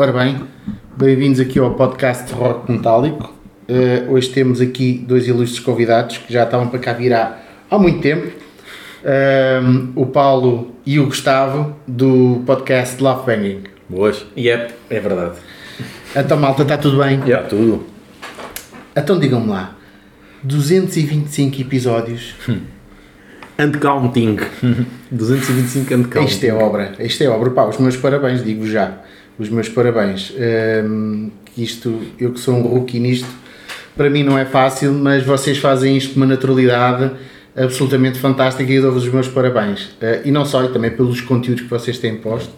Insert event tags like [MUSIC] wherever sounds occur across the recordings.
Ora bem, bem-vindos aqui ao podcast Rock Metálico. Uh, hoje temos aqui dois ilustres convidados que já estavam para cá vir há, há muito tempo. Uh, o Paulo e o Gustavo do podcast Love Banging. Boas. Yep, é verdade. Então, malta, está tudo bem? Já, tudo. Então, digam-me lá, 225 episódios. And counting. 225 and counting. Isto é obra, isto é obra. Pá, os meus parabéns, digo já. Os meus parabéns. Um, isto, eu que sou um rookie nisto, para mim não é fácil, mas vocês fazem isto com uma naturalidade absolutamente fantástica e dou-vos os meus parabéns. Uh, e não só, e também pelos conteúdos que vocês têm posto.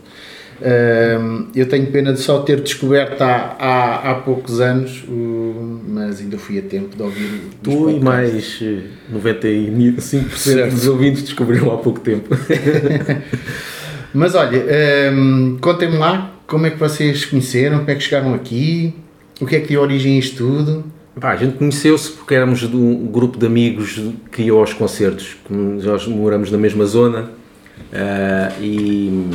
Uh, eu tenho pena de só ter descoberto há, há, há poucos anos, uh, mas ainda fui a tempo de ouvir. Tu e mais 95% certo. dos ouvintes descobriram há pouco tempo. [LAUGHS] mas olha, um, contem-me lá como é que vocês conheceram, como é que chegaram aqui, o que é que deu origem a isto tudo. Pá, a gente conheceu-se porque éramos de um grupo de amigos que iam aos concertos, nós moramos na mesma zona uh, e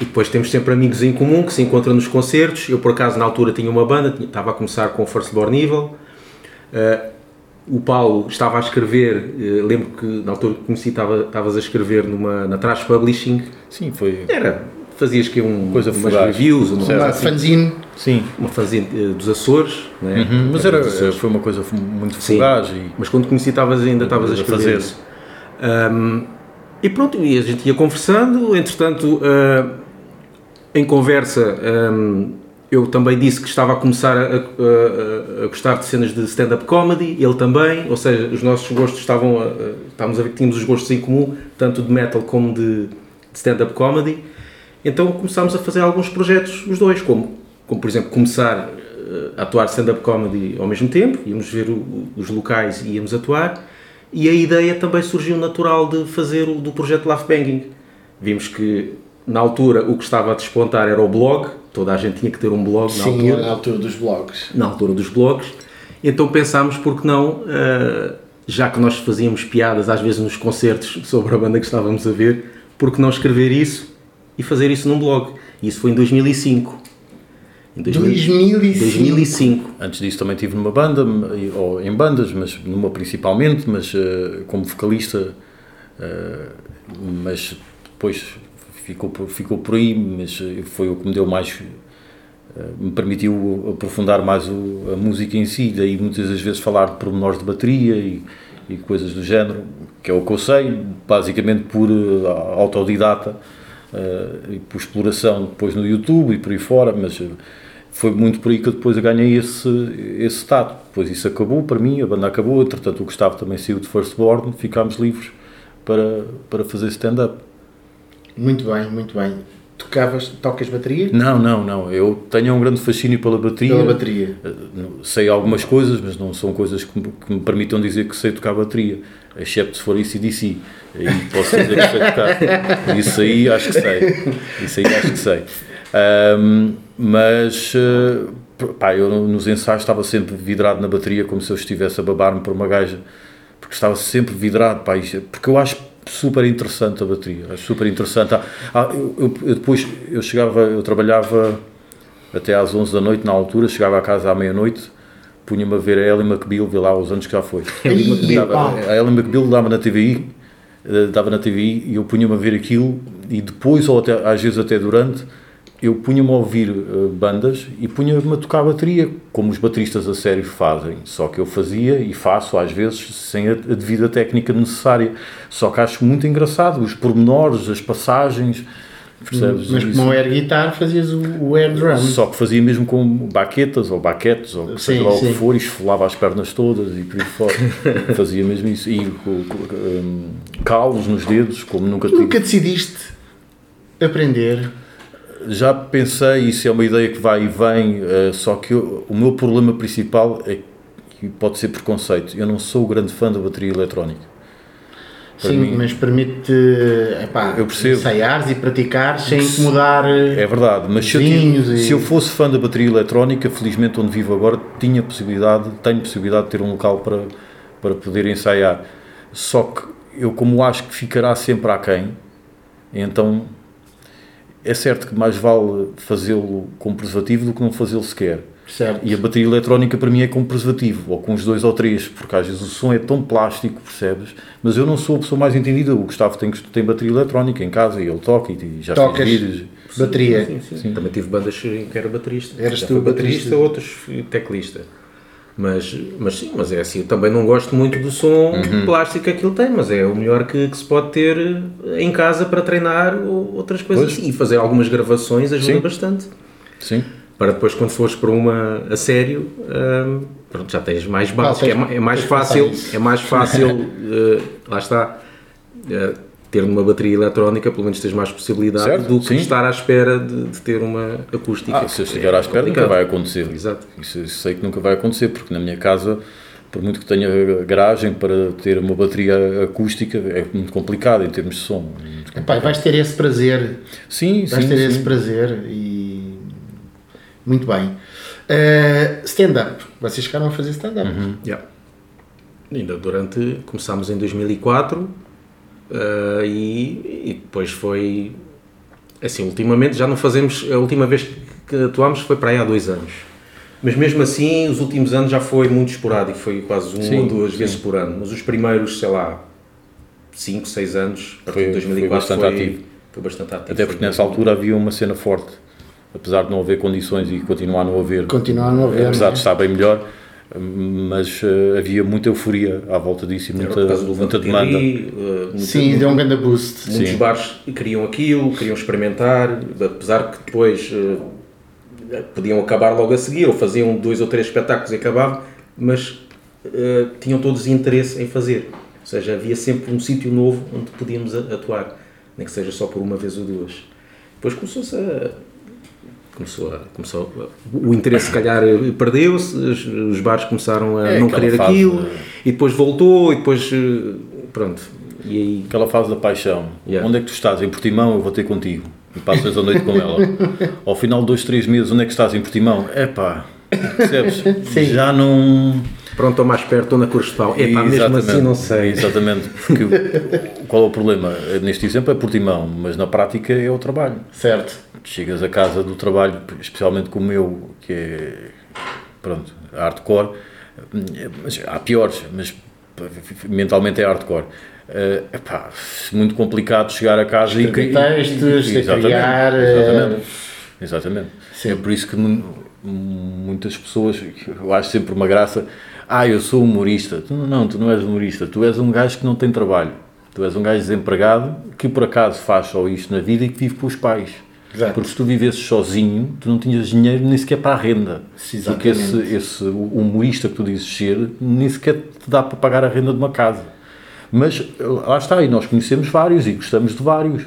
e depois temos sempre amigos em comum que se encontram nos concertos. Eu, por acaso, na altura tinha uma banda, estava a começar com o First Born Evil. Uh, o Paulo estava a escrever, uh, lembro que na altura que conheci estava, estavas a escrever numa, na Trash Publishing. Sim, foi. Era, fazias que um, Coisa umas fugaz. reviews, uma, uma assim, fanzine. Sim. Uma fanzine uh, dos Açores. Né? Uhum, mas era, foi uma coisa muito fugaz. E... Mas quando conheci estavas ainda estavas a escrever. Fazer. Um, e pronto, e a gente ia conversando, entretanto em conversa, um, eu também disse que estava a começar a, a, a gostar de cenas de stand-up comedy, ele também, ou seja, os nossos gostos estavam a, estávamos a ver que tínhamos os gostos em comum, tanto de metal como de, de stand-up comedy. Então começámos a fazer alguns projetos, os dois, como, como por exemplo, começar eh, a atuar stand-up comedy ao mesmo tempo, íamos ver o, os locais e íamos atuar, e a ideia também surgiu natural de fazer o do projeto Laugh Banging. Vimos que na altura o que estava a despontar era o blog, toda a gente tinha que ter um blog na Sim, altura. na altura dos blogs. Na altura dos blogs. Então pensámos, porque não, uh, já que nós fazíamos piadas às vezes nos concertos sobre a banda que estávamos a ver, porque não escrever isso e fazer isso num blog? Isso foi em 2005. Em 2005. 2005. Antes disso também tive numa banda, ou em bandas, mas numa principalmente, mas uh, como vocalista, uh, mas depois ficou, ficou por aí, mas eh, foi o que me deu mais me permitiu aprofundar mais o, a música em si, daí muitas das vezes falar de pormenores de bateria e, e, coisas do género, que é o que eu sei, basicamente por uh, autodidata uh, e por exploração depois no YouTube e por aí fora, mas uh, foi muito por aí que eu depois ganhei esse, esse estado. Depois isso acabou para mim, a banda acabou, entretanto o Gustavo também saiu de Firstborn, ficámos livres para, para fazer stand-up. Muito bem, muito bem. Tocavas, tocas bateria? Não, não, não. Eu tenho um grande fascínio pela bateria. Pela bateria. Eh, sei algumas coisas, mas não são coisas que me, que me permitam dizer que sei tocar bateria. Excepto se for ICDC. Aí posso dizer que sei tocar. [LAUGHS] Isso aí acho que sei. Isso aí acho que sei. Um, mas, uh, pá, eu nos ensaios estava sempre vidrado na bateria como se eu estivesse a babar-me por uma gaja. Porque estava sempre vidrado, pá, porque eu acho super interessante a bateria, é super interessante. Ah, eu, eu, eu, depois eu chegava, eu trabalhava até às 11 da noite na altura, chegava a casa à meia-noite, punha-me a ver a Ellie McBeal, vê lá os anos que já foi. [LAUGHS] a Ellie McBeal dava na TVI, eh, dava na TVI e eu punha-me a ver aquilo e depois, ou até, às vezes até durante, eu punha-me a ouvir uh, bandas e punha-me a tocar bateria, como os bateristas a sério fazem. Só que eu fazia e faço às vezes sem a, a devida técnica necessária. Só que acho muito engraçado os pormenores, as passagens. Percebes? Mas como air guitar fazias o, o air drum. Só que fazia mesmo com baquetas ou baquetes ou seja lá o que for e esfolava as pernas todas e por aí fora. [LAUGHS] fazia mesmo isso. E com, com, um, calos nos dedos, como nunca Nunca decidiste aprender já pensei, isso é uma ideia que vai e vem, uh, só que eu, o meu problema principal é que pode ser preconceito. Eu não sou grande fã da bateria eletrónica. Para Sim, mim, mas permite epá, eu percebo. ensaiares e praticar sem incomodar. É verdade, mas se eu, e... se eu, fosse fã da bateria eletrónica, felizmente onde vivo agora, tinha possibilidade, tenho possibilidade de ter um local para, para poder ensaiar. Só que eu, como acho que ficará sempre aquém, então é certo que mais vale fazê-lo com preservativo do que não fazê-lo sequer. Certo. E a bateria eletrónica para mim é com preservativo, ou com os dois ou três, porque às vezes o som é tão plástico, percebes? Mas eu não sou a pessoa mais entendida. O Gustavo tem, tem bateria eletrónica em casa e ele toca e já Tocas. vídeos. Bateria. Sim, sim. Também tive bandas em que era baterista. Eras Já tu baterista? baterista, outros teclista. Mas, mas sim, mas é assim, eu também não gosto muito do som Uhum. plástico que aquilo tem, mas é o melhor que, que se pode ter eh, em casa para treinar ou outras coisas Pois. e fazer algumas gravações ajuda Sim. bastante. Sim. Para depois, quando fores para uma a sério, hum, pronto, já tens mais bases. tens- que é, ma- é mais fácil, é mais fácil, [LAUGHS] eh, lá está, eh, ter numa bateria eletrónica, pelo menos tens mais possibilidade Certo, do que sim. estar à espera de, de ter uma acústica. Ah, se eu estiver é à espera nunca complicado. vai acontecer. Exato. Isso sei que nunca vai acontecer, porque na minha casa, por muito que tenha garagem para ter uma bateria acústica, é muito complicado em termos de som. É. Epá, vais ter esse prazer. Sim, Vais sim, ter sim. esse prazer e. Muito bem. Uh, stand-up. Vocês chegaram a fazer stand-up. Uhum. Yeah. Ainda durante, começámos em 2004 eh, e, e depois foi, assim, ultimamente já não fazemos, a última vez que atuámos foi para aí há dois anos. Mas mesmo assim, os últimos anos já foi muito esporádico, foi quase uma Sim, ou duas sim. vezes por ano. Mas os primeiros, sei lá, 5, 6 anos, a partir Foi- de 2004 foi bastante foi, ativo. foi bastante ativo. Até porque nessa altura havia uma cena forte. Apesar de não haver condições e continuar a não haver, Continuar a não haver, apesar não é? de estar bem melhor, mas eh, havia muita euforia à volta disso e muita, muita demanda. Eh, muita- Sim, deu um grande boost. Muitos Sim. bares queriam aquilo, queriam experimentar, apesar que depois eh, podiam acabar logo a seguir, ou faziam dois ou três espetáculos e acabavam, mas tinham todos interesse em fazer. Ou seja, havia sempre um sítio novo onde podíamos atuar, nem que seja só por uma vez ou duas. Depois começou-se a. Começou a, começou a- o interesse, se calhar, perdeu-se, os, os bares começaram a É, não querer fase aquilo, de- e depois voltou, e depois. eh, Pronto. E aí. Aquela fase da paixão. Yeah. Onde é que tu estás? Em Portimão, eu vou ter contigo. E passas a noite com ela. [LAUGHS] Ao final de dois, três meses, onde é que estás em Portimão? Epá, percebes? Sim. Já não. Pronto, estou mais perto, estou na Cruz de Pau. É pá, mesmo assim não sei. Exatamente. Porque [LAUGHS] qual é o problema? Neste exemplo é Portimão, mas na prática é o trabalho. Certo. Chegas a casa do trabalho, especialmente como eu, que é, pronto, hardcore, mas há piores, mas mentalmente é hardcore. Eh, epá, muito complicado chegar a casa e textos, a Exatamente, criar, Exatamente. eh, Exatamente. Sim. É por isso que mu- muitas pessoas, eu acho sempre uma graça, ah, eu sou humorista. Tu, não, tu não és humorista, tu és um gajo que não tem trabalho. Tu és um gajo desempregado que por acaso faz só isto na vida e que vive com os pais. Exato. Porque se tu vivesses sozinho, tu não tinhas dinheiro nem sequer para a renda. Porque esse, esse humorista que tu dizes ser, nem sequer te dá para pagar a renda de uma casa. Mas lá está, e nós conhecemos vários e gostamos de vários.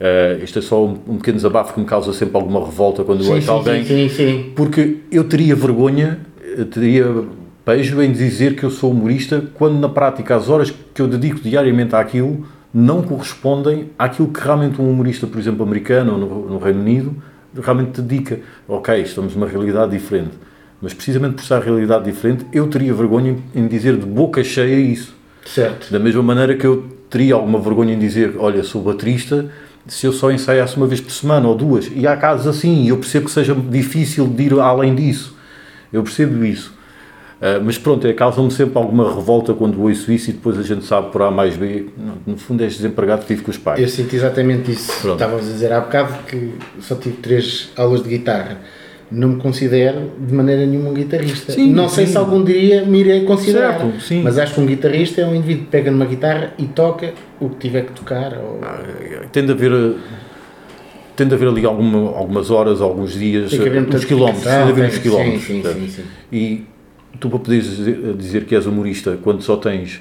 Eh, isto é só um, um pequeno desabafo que me causa sempre alguma revolta quando eu Sim, ouço sim, alguém. sim, sim, sim. Porque eu teria vergonha, eu teria pejo em dizer que eu sou humorista, quando na prática as horas que eu dedico diariamente àquilo não correspondem àquilo que realmente um humorista, por exemplo, americano ou no, no Reino Unido, realmente dedica. Ok, estamos numa realidade diferente. Mas precisamente por a realidade diferente, eu teria vergonha em dizer de boca cheia isso. Certo. Da mesma maneira que eu teria alguma vergonha em dizer, olha, sou baterista, se eu só ensaiasse uma vez por semana ou duas. E há casos assim, e eu percebo que seja difícil de ir além disso. Eu percebo isso. Ah, mas pronto, é, causa-me sempre alguma revolta quando ouço isso e depois a gente sabe por A mais B. No fundo, és desempregado que vive com os pais. Eu sinto exatamente isso. Pronto. Estávamos a dizer há bocado que só tive três aulas de guitarra. Não me considero de maneira nenhuma um guitarrista. Sim, não sei sim. se algum dia me irei considerar. Certo, sim. Mas acho que um guitarrista é um indivíduo que pega numa guitarra e toca o que tiver que tocar. Ou... Tem de haver, ah, tem de haver ali alguma, algumas horas, alguns dias, ah, uns quilómetros. Tem de haver uns quilómetros. Sim, sim, sim, sim. E tu para poderes dizer, que és humorista quando só tens,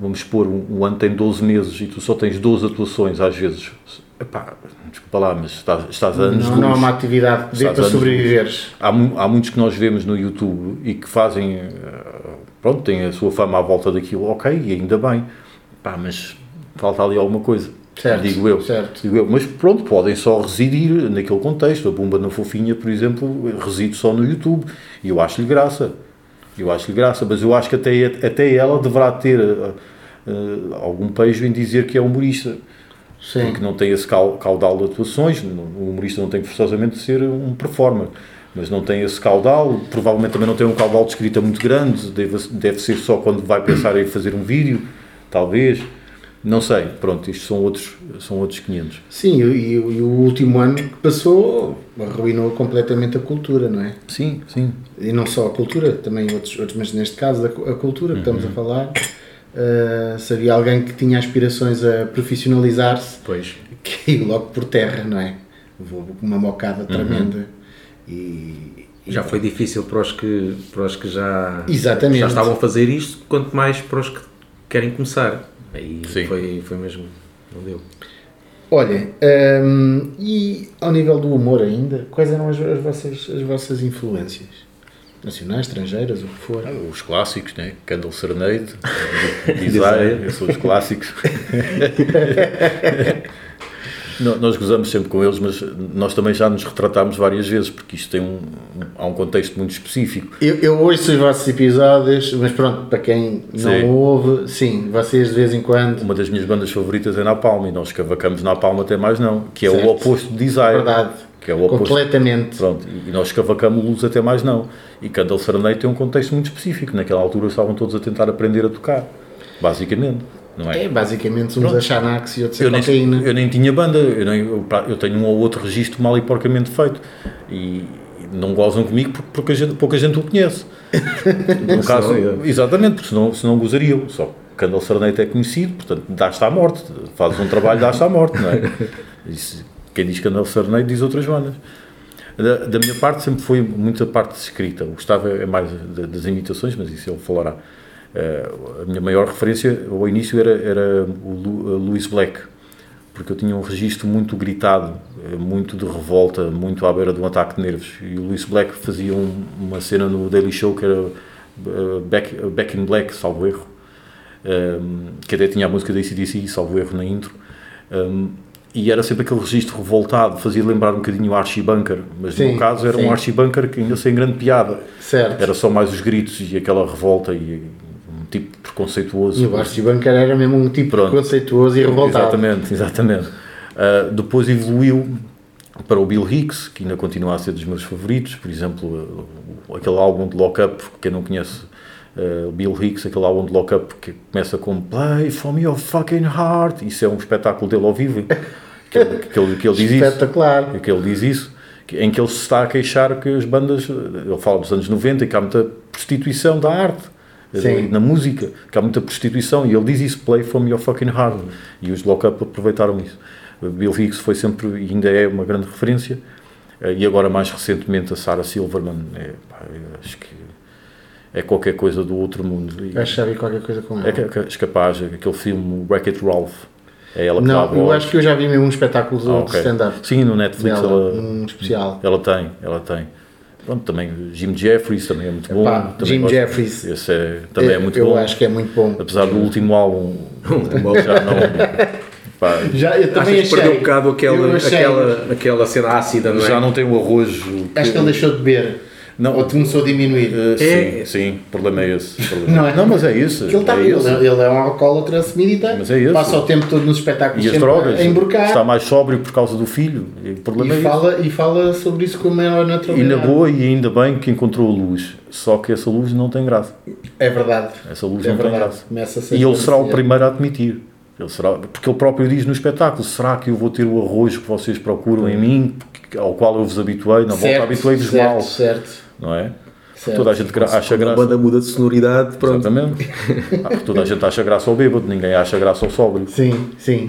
vamos supor, um, um ano tem 12 meses e tu só tens 12 atuações às vezes, epá, desculpa lá, mas estás, estás a anos Não, não há uma atividade que dê Estás para sobreviveres. Há, há muitos que nós vemos no YouTube e que fazem, eh, pronto, têm a sua fama à volta daquilo, ok, e ainda bem, mas falta ali alguma coisa. Certo, digo eu, certo. digo eu, mas pronto, podem só residir naquele contexto. A Bumba na Fofinha, por exemplo, reside só no YouTube e eu acho-lhe graça. Eu acho-lhe graça, mas eu acho que até, até ela deverá ter eh, algum pejo em dizer que é humorista. Sim. Porque não tem esse caudal de atuações, o humorista não tem forçosamente de ser um performer mas não tem esse caudal, provavelmente também não tem um caudal de escrita muito grande, deve, deve ser só quando vai pensar em fazer um vídeo, talvez. Não sei, pronto, isto são outros, são outros 500. Sim, e, e, o último ano que passou arruinou completamente a cultura, não é? Sim, sim. E não só a cultura, também outros, outros mas neste caso a, a cultura que uhum. estamos a falar. Uh, se havia alguém que tinha aspirações a profissionalizar-se, pois. caiu logo por terra, não é? Vou com uma mocada uhum. tremenda. E, já foi difícil para os que, para os que já, Exatamente. já estavam a fazer isto, quanto mais para os que querem começar. Aí foi, foi mesmo. Não deu. Olha, hum, e ao nível do humor ainda, quais eram as, as, vossas, as vossas influências? Nacionais, estrangeiras, o que for? Ah, os clássicos, né? Candle Serenade, [LAUGHS] Desire, são os clássicos. [LAUGHS] nós gozamos sempre com eles, mas nós também já nos retratámos várias vezes, porque isto tem um, há um contexto muito específico. Eu, eu ouço os vossos episódios, mas pronto, para quem não sim. ouve, sim, vocês de vez em quando. Uma das minhas bandas favoritas é Na Palma, e nós cavacamos Na Palma até mais não, que é certo. o oposto de Desire. Verdade. Que é o oposto. Completamente. Pronto, e nós cavacamos Luz até mais não. E Candle Serenade tem um contexto muito específico. Naquela altura estavam todos a tentar aprender a tocar, basicamente não é? É, basicamente uns a Xanax e outros eu a cocaína. Nem, eu nem tinha banda, eu, nem, eu, tenho um ou outro registro mal e porcamente feito. E não gozam comigo porque pouca gente, pouca gente o conhece. [LAUGHS] No caso, exatamente, porque senão, senão gozariam. Só que Candle Serenate é conhecido, portanto, dás-te à morte. Fazes um trabalho, dás-te à morte, não é? [LAUGHS] Isso, quem diz Candle Serenate diz outras bandas. Da, da, minha parte sempre foi muita parte de escrita. Gostava é mais das imitações, mas isso ele falará. Eh, a minha maior referência ao início era, era o Louis Black, porque eu tinha um registro muito gritado, eh, muito de revolta, muito à beira de um ataque de nervos. E o Louis Black fazia um, uma cena no Daily Show que era Back, Back in Black, salvo erro, um, que até tinha a música da ACDC, salvo erro, na intro. Um, e era sempre aquele registro revoltado, fazia lembrar um bocadinho o Archie Bunker, mas sim, no caso era sim. um Archie Bunker que ainda sem grande piada. Certo. Era só mais os gritos e aquela revolta e tipo preconceituoso. E o Archie Bunker era mesmo um tipo Pronto. preconceituoso e revoltado. Exatamente, exatamente. Uh, depois evoluiu para o Bill Hicks, que ainda continua a ser dos meus favoritos, por exemplo, aquele álbum de Lock Up, quem não conhece uh, Bill Hicks, aquele álbum de Lock Up que começa com Play from your fucking heart, isso é um espetáculo dele ao vivo, que ele, que ele, que ele diz Espetacular. isso. Que ele diz isso, em que ele se está a queixar que as bandas, ele fala dos anos 90 e que há muita prostituição da arte Sim. na música, que há muita prostituição, e ele diz isso, play from your fucking heart, e os lock-up aproveitaram isso. Bill Hicks foi sempre, e ainda é uma grande referência, eh, e agora mais recentemente a Sarah Silverman, é, pá, acho que é qualquer coisa do outro mundo. Acho que já vi qualquer coisa com ela. É, é capaz, aquele filme Wreck-It Ralph, é ela que Não, eu acho que eu já vi mesmo um espetáculo ah, okay. de stand-up. Sim, no Netflix dela, ela, um especial. Ela tem, ela tem. Pronto, também Jim Jeffries também é muito bom. Epá, Jim gosto, Jeffries. Esse é, também é muito eu bom. Eu acho que é muito bom. Apesar do último álbum, [LAUGHS] já não. Pá, já, eu também achei. perdeu um bocado aquela, aquela, aquela cena ácida, não é? Já não tem o arroz. Acho que ele deixou de beber. Não, Ou começou a diminuir? Uh, é. Sim, sim, o problema é esse. Problema. Não, é? não, mas é isso. Ele, tá, é ele, ele, é um alcoólatra assumidita, mas é passa o tempo todo nos espetáculos e as drogas, a. Está mais sóbrio por causa do filho. E, o problema e é fala, E fala sobre isso com a maior naturalidade. E na boa, e ainda bem que encontrou a luz. Só que essa luz não tem graça. É verdade. Essa luz é não verdade. tem graça. e ele será o primeiro a admitir. Ele será, porque ele próprio diz no espetáculo: será que eu vou ter o arrojo que vocês procuram em mim, ao qual eu vos habituei? Na volta habituei-vos mal. Certo. Não é? Certo. Toda a gente acha graça. A banda muda de sonoridade, pronto. Exatamente. [LAUGHS] ah, toda a gente acha graça ao bêbado, ninguém acha graça ao sóbrio. Sim, sim.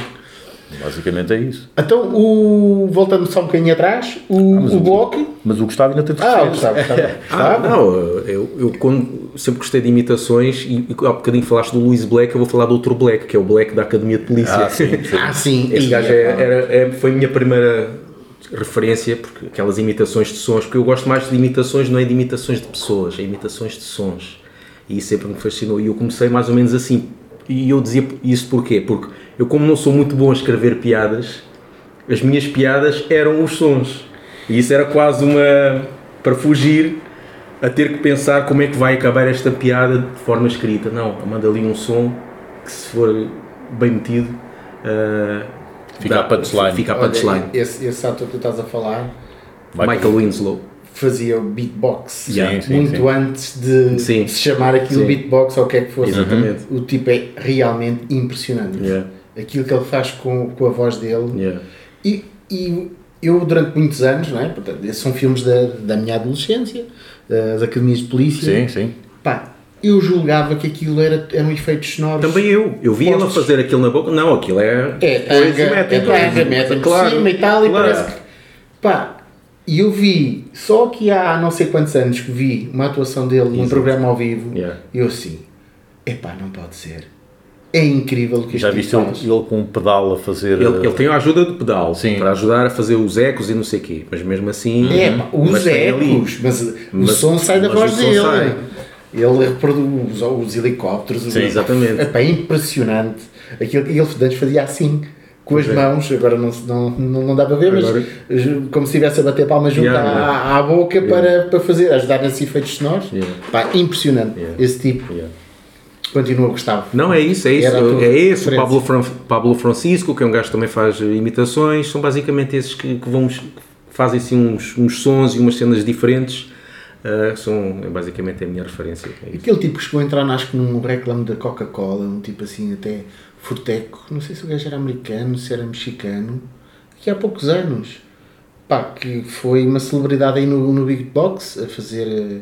Basicamente é isso. Então, o, voltando só um bocadinho atrás, o, ah, o, o bloco. Mas o Gustavo ainda tem de Ah, o Gustavo, Gustavo. [LAUGHS] ah, não, eu, eu quando, sempre gostei de imitações e, e há bocadinho falaste do Luís Black, eu vou falar do outro Black, que é o Black da Academia de Polícia. Ah, sim. sim. [LAUGHS] ah, sim. Esse gajo é, era, é, foi a minha primeira referência, porque aquelas imitações de sons, porque eu gosto mais de imitações, não é de imitações de pessoas, é imitações de sons. E isso sempre me fascinou. E eu comecei mais ou menos assim. E eu dizia isso porquê? Porque eu, como não sou muito bom a escrever piadas, as minhas piadas eram os sons. E isso era quase uma. para fugir a ter que pensar como é que vai acabar esta piada de forma escrita. Não, manda ali um som que, se for bem metido, uh, Fica a punchline. Fica a Olha, punchline. esse, esse ator que tu estás a falar Michael, Winslow. fazia o beatbox Sim, sim, muito sim. antes de Sim. se chamar aquilo Sim. beatbox ou o que é que fosse. Exatamente. O tipo é realmente impressionante. Yeah. Aquilo que ele faz com, com a voz dele. Yeah. E, e eu, durante muitos anos, não é? Portanto, esses são filmes da, da minha adolescência, das academias de polícia. Sim, sim. Pá, eu julgava que aquilo era, eram efeitos sonoros. Também eu. Eu vi ela fazer aquilo na boca. Não, aquilo é. É, coisa, tanga, metem é tanga, tudo. metem por Claro, cima e tal, e claro. parece que. Pá, e eu vi, só que há não sei quantos anos que vi uma atuação dele num programa ao vivo, Yeah. e eu assim, epá, não pode ser. É incrível o que Já viste tipo ele, ele com um pedal a fazer. Ele, ele tem a ajuda do pedal Sim. para ajudar a fazer os ecos e não sei o quê, mas mesmo assim. É, pá, os ecos, mas, o Mas- som sai da mas voz o som dele. sai. Ele reproduz os, os helicópteros. Sim, exatamente. É impressionante. Aquilo que ele antes fazia assim, com as é. mãos, agora não, não, não, dá para ver, Agora- mas como se estivesse a bater palmas junto Yeah, à, yeah. à boca para, para fazer, ajudar nesses efeitos sonoros. Yeah. Pá, impressionante. Yeah. Esse tipo, Yeah. continua a gostar. Não, é isso, é isso. É esse, o. Pablo, Fran- Pablo Francisco, que é um gajo que também faz imitações, são basicamente esses que, que vão, fazem assim uns, uns sons e umas cenas diferentes. Ah, são é basicamente a minha referência. É. Aquele tipo que chegou a entrar, acho que num reclame da Coca-Cola, um tipo assim até furteco, não sei se o gajo era americano, se era mexicano, que há poucos anos, pá, que foi uma celebridade aí no, no Big Box, a fazer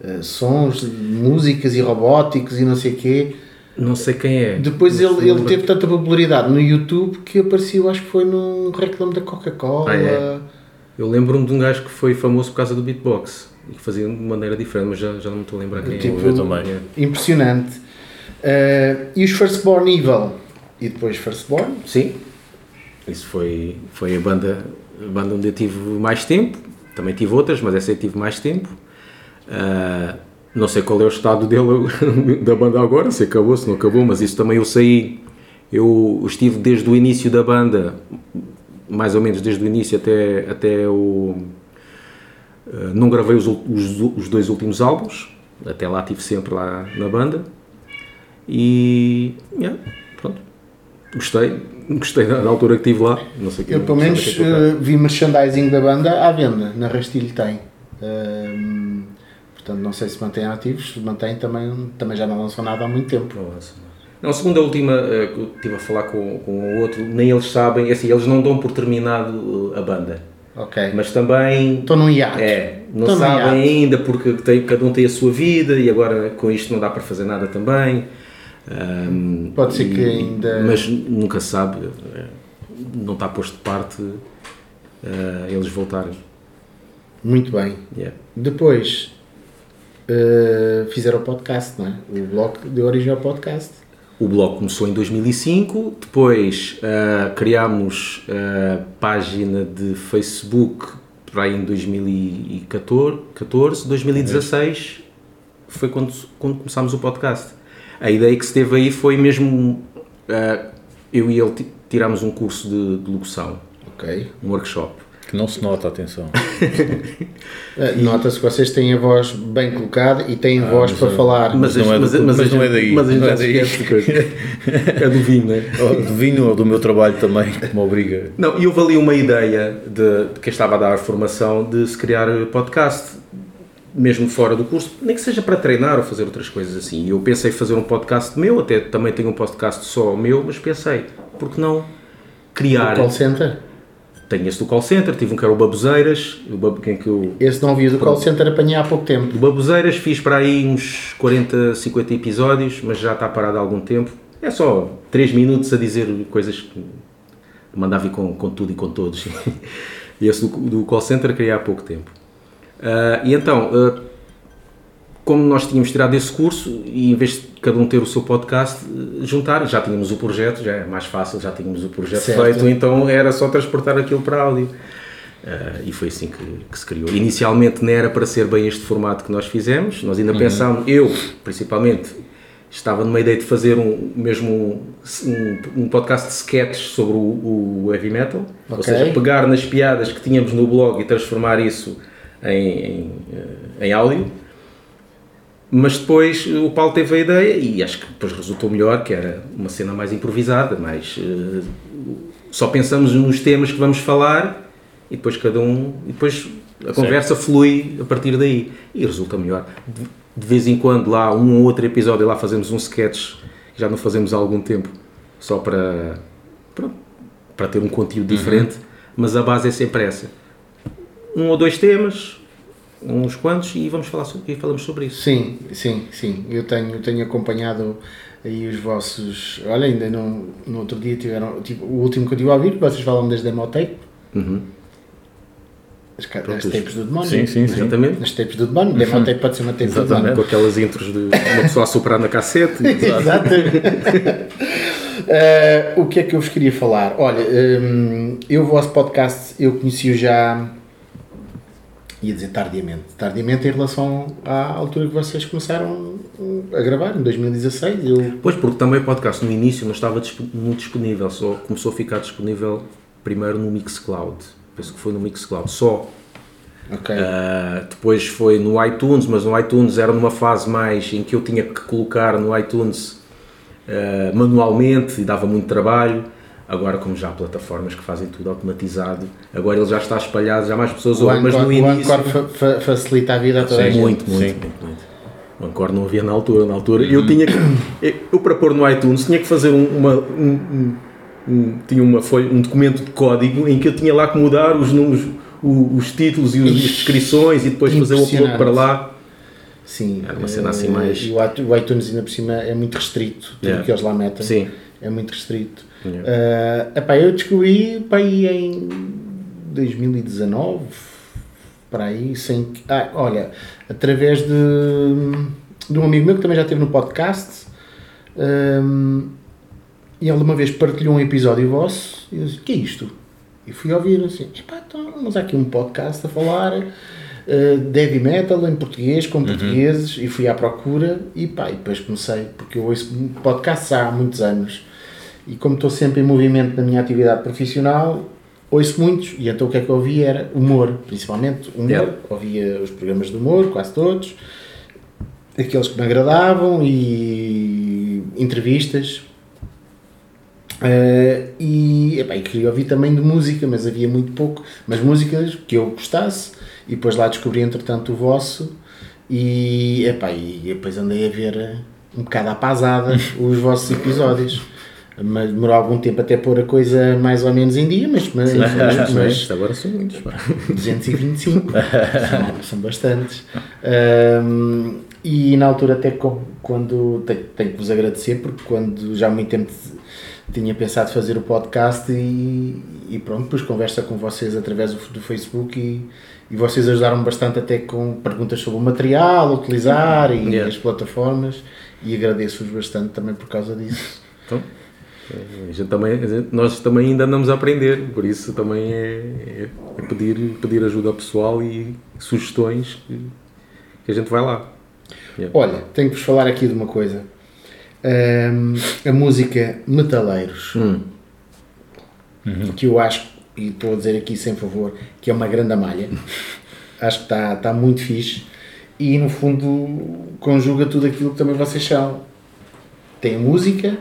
eh, sons, músicas e robóticos e não sei o quê. Não sei quem é. Depois ele, ele teve tanta popularidade no YouTube que apareceu, acho que foi num reclame da Coca-Cola. Ah, é? Eu lembro-me de um gajo que foi famoso por causa do beatbox e que fazia de maneira diferente, mas já, já não me estou a lembrar quem Tipo, é. eu também. É. Impressionante. Eh, e os Firstborn Evil? E depois Firstborn? Sim, isso foi, foi a banda, a banda onde eu tive mais tempo. Também tive outras, mas essa eu tive mais tempo. Ah, não sei qual é o estado dele, [LAUGHS] da banda agora, se acabou, se não acabou, mas isso também eu saí. Eu estive desde o início da banda, mais ou menos desde o início até, até o. ah, não gravei os, os, os dois últimos álbuns, até lá estive sempre lá na banda. E. yeah, pronto. Gostei, [LAUGHS] gostei da, altura que estive lá. Não sei o que Eu pelo menos que é eu eh, vi merchandising da banda à venda, na Rastilho tem. Ehm, portanto, não sei se mantém ativos, se mantém também, também já não lançou nada há muito tempo. Não, a segunda última eh, que eu estive a falar com, com o outro, nem eles sabem, é assim, eles não dão por terminado eh, a banda. Ok. Mas também Estou num hiato. é, não num sabem ainda porque tem, cada um tem a sua vida e agora com isto não dá para fazer nada também. Ahm, Pode ser que e- ainda- Mas nunca sabe, eh, não está posto de parte eh, eles voltarem. Muito bem. Yeah. Depois eh, fizeram o podcast, não é? O blog deu origem ao podcast. O blog começou em 2005, depois ah, criámos a página de Facebook para aí em 2014, 14, 2016 foi quando, quando começámos o podcast. A ideia que se teve aí foi mesmo ah, eu e ele ti- tirámos um curso de, de locução, Ok. um workshop. Que não se nota, atenção. [LAUGHS] Eh, Nota-se que vocês têm a voz bem colocada e têm voz para falar. Mas não é mas não é daí, Mas a gente não é daí. [LAUGHS] É do vinho, não é? Ou do vinho ou do meu trabalho também, que me obriga. Não, e houve ali uma ideia de, de quem estava a dar a formação de se criar podcast, mesmo fora do curso, nem que seja para treinar ou fazer outras coisas assim. Eu pensei em fazer um podcast meu, até também tenho um podcast só meu, mas pensei, por que não criar? O call center. Tenho esse do call center, tive um que era o Baboseiras, o Bab- quem que eu Esse não havia do call center apanhei há pouco tempo. do Baboseiras fiz para aí uns 40, 50 episódios, mas já está parado há algum tempo. É só 3 minutos a dizer coisas que mandava vir com, com tudo e com todos. [LAUGHS] e esse do, do call center criei há pouco tempo. Ah, e então, ah, como nós tínhamos tirado esse curso, e em vez de cada um ter o seu podcast, eh, juntar, já tínhamos o projeto, já é mais fácil, já tínhamos o projeto Certo. feito, então era só transportar aquilo para áudio. Ah, e foi assim que, que se criou. Inicialmente não era para ser bem este formato que nós fizemos, nós ainda pensámos, eu principalmente, estava numa ideia de fazer um, mesmo um, um, podcast de sketches sobre o, o heavy metal, ou Ok. seja, pegar nas piadas que tínhamos no blog e transformar isso em, em, eh, em áudio. Mas depois o Paulo teve a ideia e acho que depois resultou melhor, que era uma cena mais improvisada, mais, eh, só pensamos nos temas que vamos falar e depois cada um. E depois a conversa flui a partir daí e resulta melhor. De, de vez em quando, lá, um ou outro episódio, lá fazemos um sketch que já não fazemos há algum tempo, só para, para, para ter um conteúdo diferente, uhum. mas a base é sempre essa. Um ou dois temas, uns quantos, e vamos falar sobre, e falamos sobre isso. Sim, sim, sim. Eu tenho, tenho acompanhado aí os vossos. Olha, ainda no, no outro dia tiveram. Tipo, o último que eu tive a ouvir, vocês falam das demotape. Uhum as, as tapes do demónio. Sim, sim, sim. Exatamente. As tapes do demónio. Demo uhum. tape pode ser uma tape Exatamente. do demónio. Com aquelas intros de uma pessoa a soprar na cassete. [LAUGHS] Exatamente. uh, [LAUGHS] o que é que eu vos queria falar? Olha, um, eu, o vosso podcast, eu conheci-o já. Ia dizer tardiamente. Tardiamente em relação à altura que vocês começaram a gravar, em 2016. Eu... Pois, porque também o podcast no início não estava muito disponível, só começou a ficar disponível primeiro no Mixcloud penso que foi no Mixcloud só. Okay. Uh, depois foi no iTunes, mas no iTunes era numa fase mais em que eu tinha que colocar no iTunes uh, manualmente e dava muito trabalho. Agora, como já há plataformas que fazem tudo automatizado, agora ele já está espalhado, já mais pessoas ouvem, mas no início. O Anchor fa facilita a vida a toda Sim, a gente. Muito, muito, muito, muito. O Anchor não havia na altura. Na altura eu tinha que. Eu, para pôr no iTunes, tinha que fazer uma, um, um, tinha uma foi um documento de código em que eu tinha lá que mudar os números, os, os títulos e as descrições e depois fazer o upload para lá. Sim, era uma cena assim mais. E o iTunes ainda por cima é muito restrito, tudo yeah. que eles lá metem. Sim. É muito restrito. Yeah. Uh, epá, eu descobri epá, aí em 2019, para aí, sem ah, olha, através de, de um amigo meu que também já esteve no podcast. Um, e ele uma vez partilhou um episódio vosso e eu disse: que é isto? E fui ouvir assim: Epá, então, mas há aqui um podcast a falar uh, heavy metal em português, com uhum. portugueses, e fui à procura e pá, e depois comecei, porque eu ouço podcasts há muitos anos e como estou sempre em movimento na minha atividade profissional, ouço muitos e então o que é que eu ouvi era humor, principalmente humor, yeah. ouvia os programas de humor, quase todos, aqueles que me agradavam e entrevistas Uh, e, epá, e queria ouvir também de música, mas havia muito pouco. Mas músicas que eu gostasse, e depois lá descobri entretanto o vosso, e, epá, e depois andei a ver um bocado à pasada [LAUGHS] os vossos episódios. Mas demorou algum tempo até pôr a coisa mais ou menos em dia, mas, mas, mas, mas agora são muitos. 225 [LAUGHS] são, são bastantes. Um, e na altura, até quando tenho, tenho que vos agradecer, porque quando já há muito tempo tinha pensado fazer o podcast e, e pronto, depois conversa com vocês através do, do Facebook e, e vocês ajudaram bastante até com perguntas sobre o material, utilizar e yeah. as plataformas e agradeço-vos bastante também por causa disso. Então, gente também, gente, nós também ainda andamos a aprender, por isso também é, é pedir, pedir ajuda ao pessoal e sugestões que, que a gente vai lá. Yeah. Olha, tenho que vos falar aqui de uma coisa um, a música Metaleiros, hum. uhum. que eu acho, e estou a dizer aqui sem favor, que é uma grande malha. [LAUGHS] acho que está, está muito fixe e no fundo conjuga tudo aquilo que também vocês são. Tem a música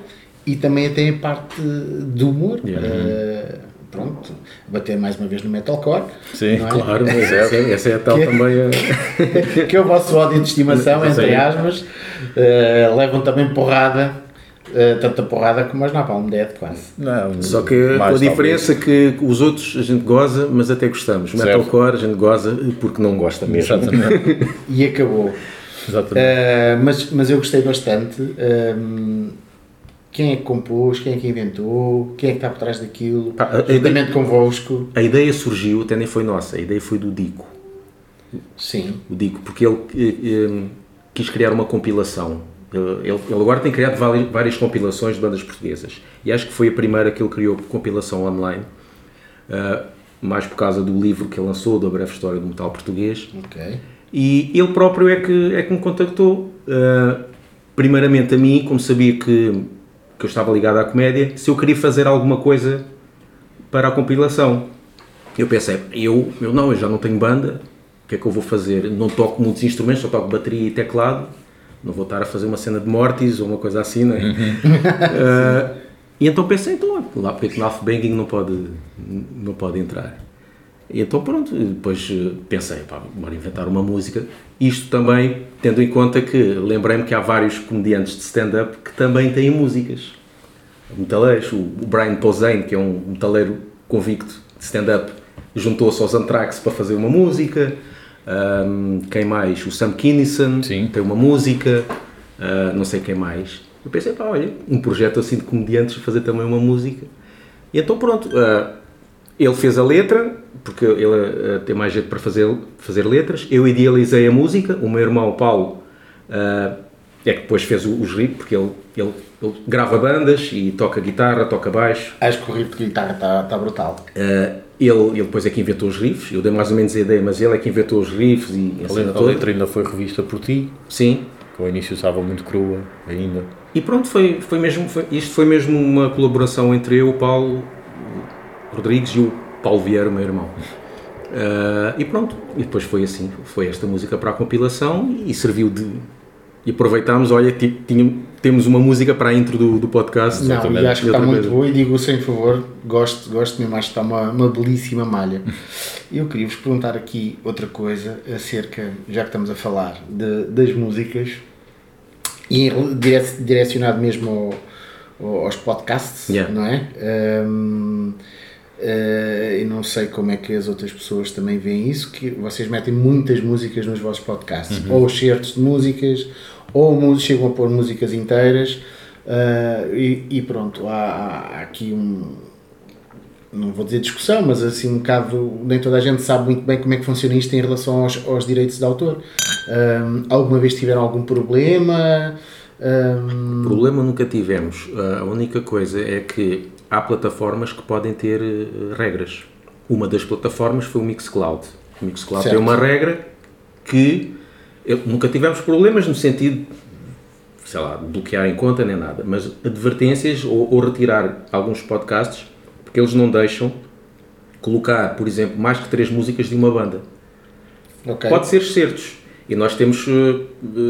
e também tem a parte do humor. Yeah. Uh, pronto, bater mais uma vez no metalcore. Sim, é? claro, mas [LAUGHS] essa, essa é a tal que, também. A... [LAUGHS] que é o vosso ódio de estimação, entre aspas. Uh, levam também porrada. Uh, tanta porrada como as Napalm Dead, quase. Não, Só que com a diferença talvez. que os outros a gente goza, mas até gostamos. Certo. Metalcore a gente goza porque não gosta mesmo. Exatamente. [LAUGHS] e acabou. Exatamente. Uh, mas, mas eu gostei bastante. Um, quem é que compôs, quem é que inventou, quem é que está por trás daquilo, Pá, convosco. A ideia surgiu, até nem foi nossa, a ideia foi do Dico. Sim. O Dico, porque ele eh, eh, quis criar uma compilação. Ele, ele, agora tem criado várias compilações de bandas portuguesas. E acho que foi a primeira que ele criou compilação online, uh, mais por causa do livro que ele lançou, da breve história do metal português. Okay. E ele próprio é que, é que me contactou. Uh, primeiramente a mim, como sabia que que eu estava ligado à comédia, se eu queria fazer alguma coisa para a compilação. Eu pensei, eu, eu não, eu já não tenho banda, o que é que eu vou fazer? Não toco muitos instrumentos, só toco bateria e teclado, não vou estar a fazer uma cena de mortis ou uma coisa assim, não é? Uhum. Uh, E então pensei, então, lá porque que o Banging não pode, não pode entrar. E então pronto, depois eh, pensei, pá, bora inventar uma música. Isto também, tendo em conta que lembrei-me que há vários comediantes de stand-up que também têm músicas. Metaleiros, o Brian Posehn, que é um metaleiro convicto de stand-up, juntou-se aos Anthrax para fazer uma música. Um, quem mais? O Sam Kinison tem uma música. Uh, não sei quem mais. Eu pensei, pá, olha, um projeto assim de comediantes fazer também uma música. E então pronto, uh, ele fez a letra, porque ele uh, tem mais jeito para fazer, fazer letras. Eu idealizei a música, o meu irmão Paulo é que depois fez os riffs, porque ele, ele, ele, grava bandas e toca guitarra, toca baixo. Acho que o riff de guitarra está tá brutal. Uh, ele, ele depois é que inventou os riffs, eu dei mais ou menos a ideia, mas ele é que inventou os riffs e a, a letra ainda foi revista por ti. Sim. Que ao início estava muito crua ainda. E pronto, foi, foi mesmo, foi, isto foi mesmo uma colaboração entre eu, o Paulo Rodrigues e o Paulo Vieira, meu irmão. Uh, e pronto, e depois foi assim, foi esta música para a compilação e serviu de, e aproveitámos, olha, tinha, temos uma música para a intro do, do podcast. Não, e acho que está muito boa e digo sem favor, gosto, gosto mesmo, acho que está uma, uma belíssima malha. [LAUGHS] Eu queria vos perguntar aqui outra coisa acerca, já que estamos a falar de, das músicas e direcionado mesmo ao, aos podcasts, yeah. não é? Um, Uh, e não sei como é que as outras pessoas também veem isso, que vocês metem muitas músicas nos vossos podcasts, uhum. ou certos de músicas, ou chegam a pôr músicas inteiras, uh, e, e, pronto, há, há, aqui um, não vou dizer discussão, mas assim um bocado, nem toda a gente sabe muito bem como é que funciona isto em relação aos, aos direitos de autor. Ah, alguma vez tiveram algum problema? Um... Problema nunca tivemos. A única coisa é que há plataformas que podem ter uh, regras. Uma das plataformas foi o Mixcloud. O Mixcloud certo. tem uma regra que eu, nunca tivemos problemas no sentido, sei lá, de bloquear em conta nem nada, mas advertências ou, ou retirar alguns podcasts porque eles não deixam colocar, por exemplo, mais que três músicas de uma banda. Okay. Pode ser certos. E nós temos uh,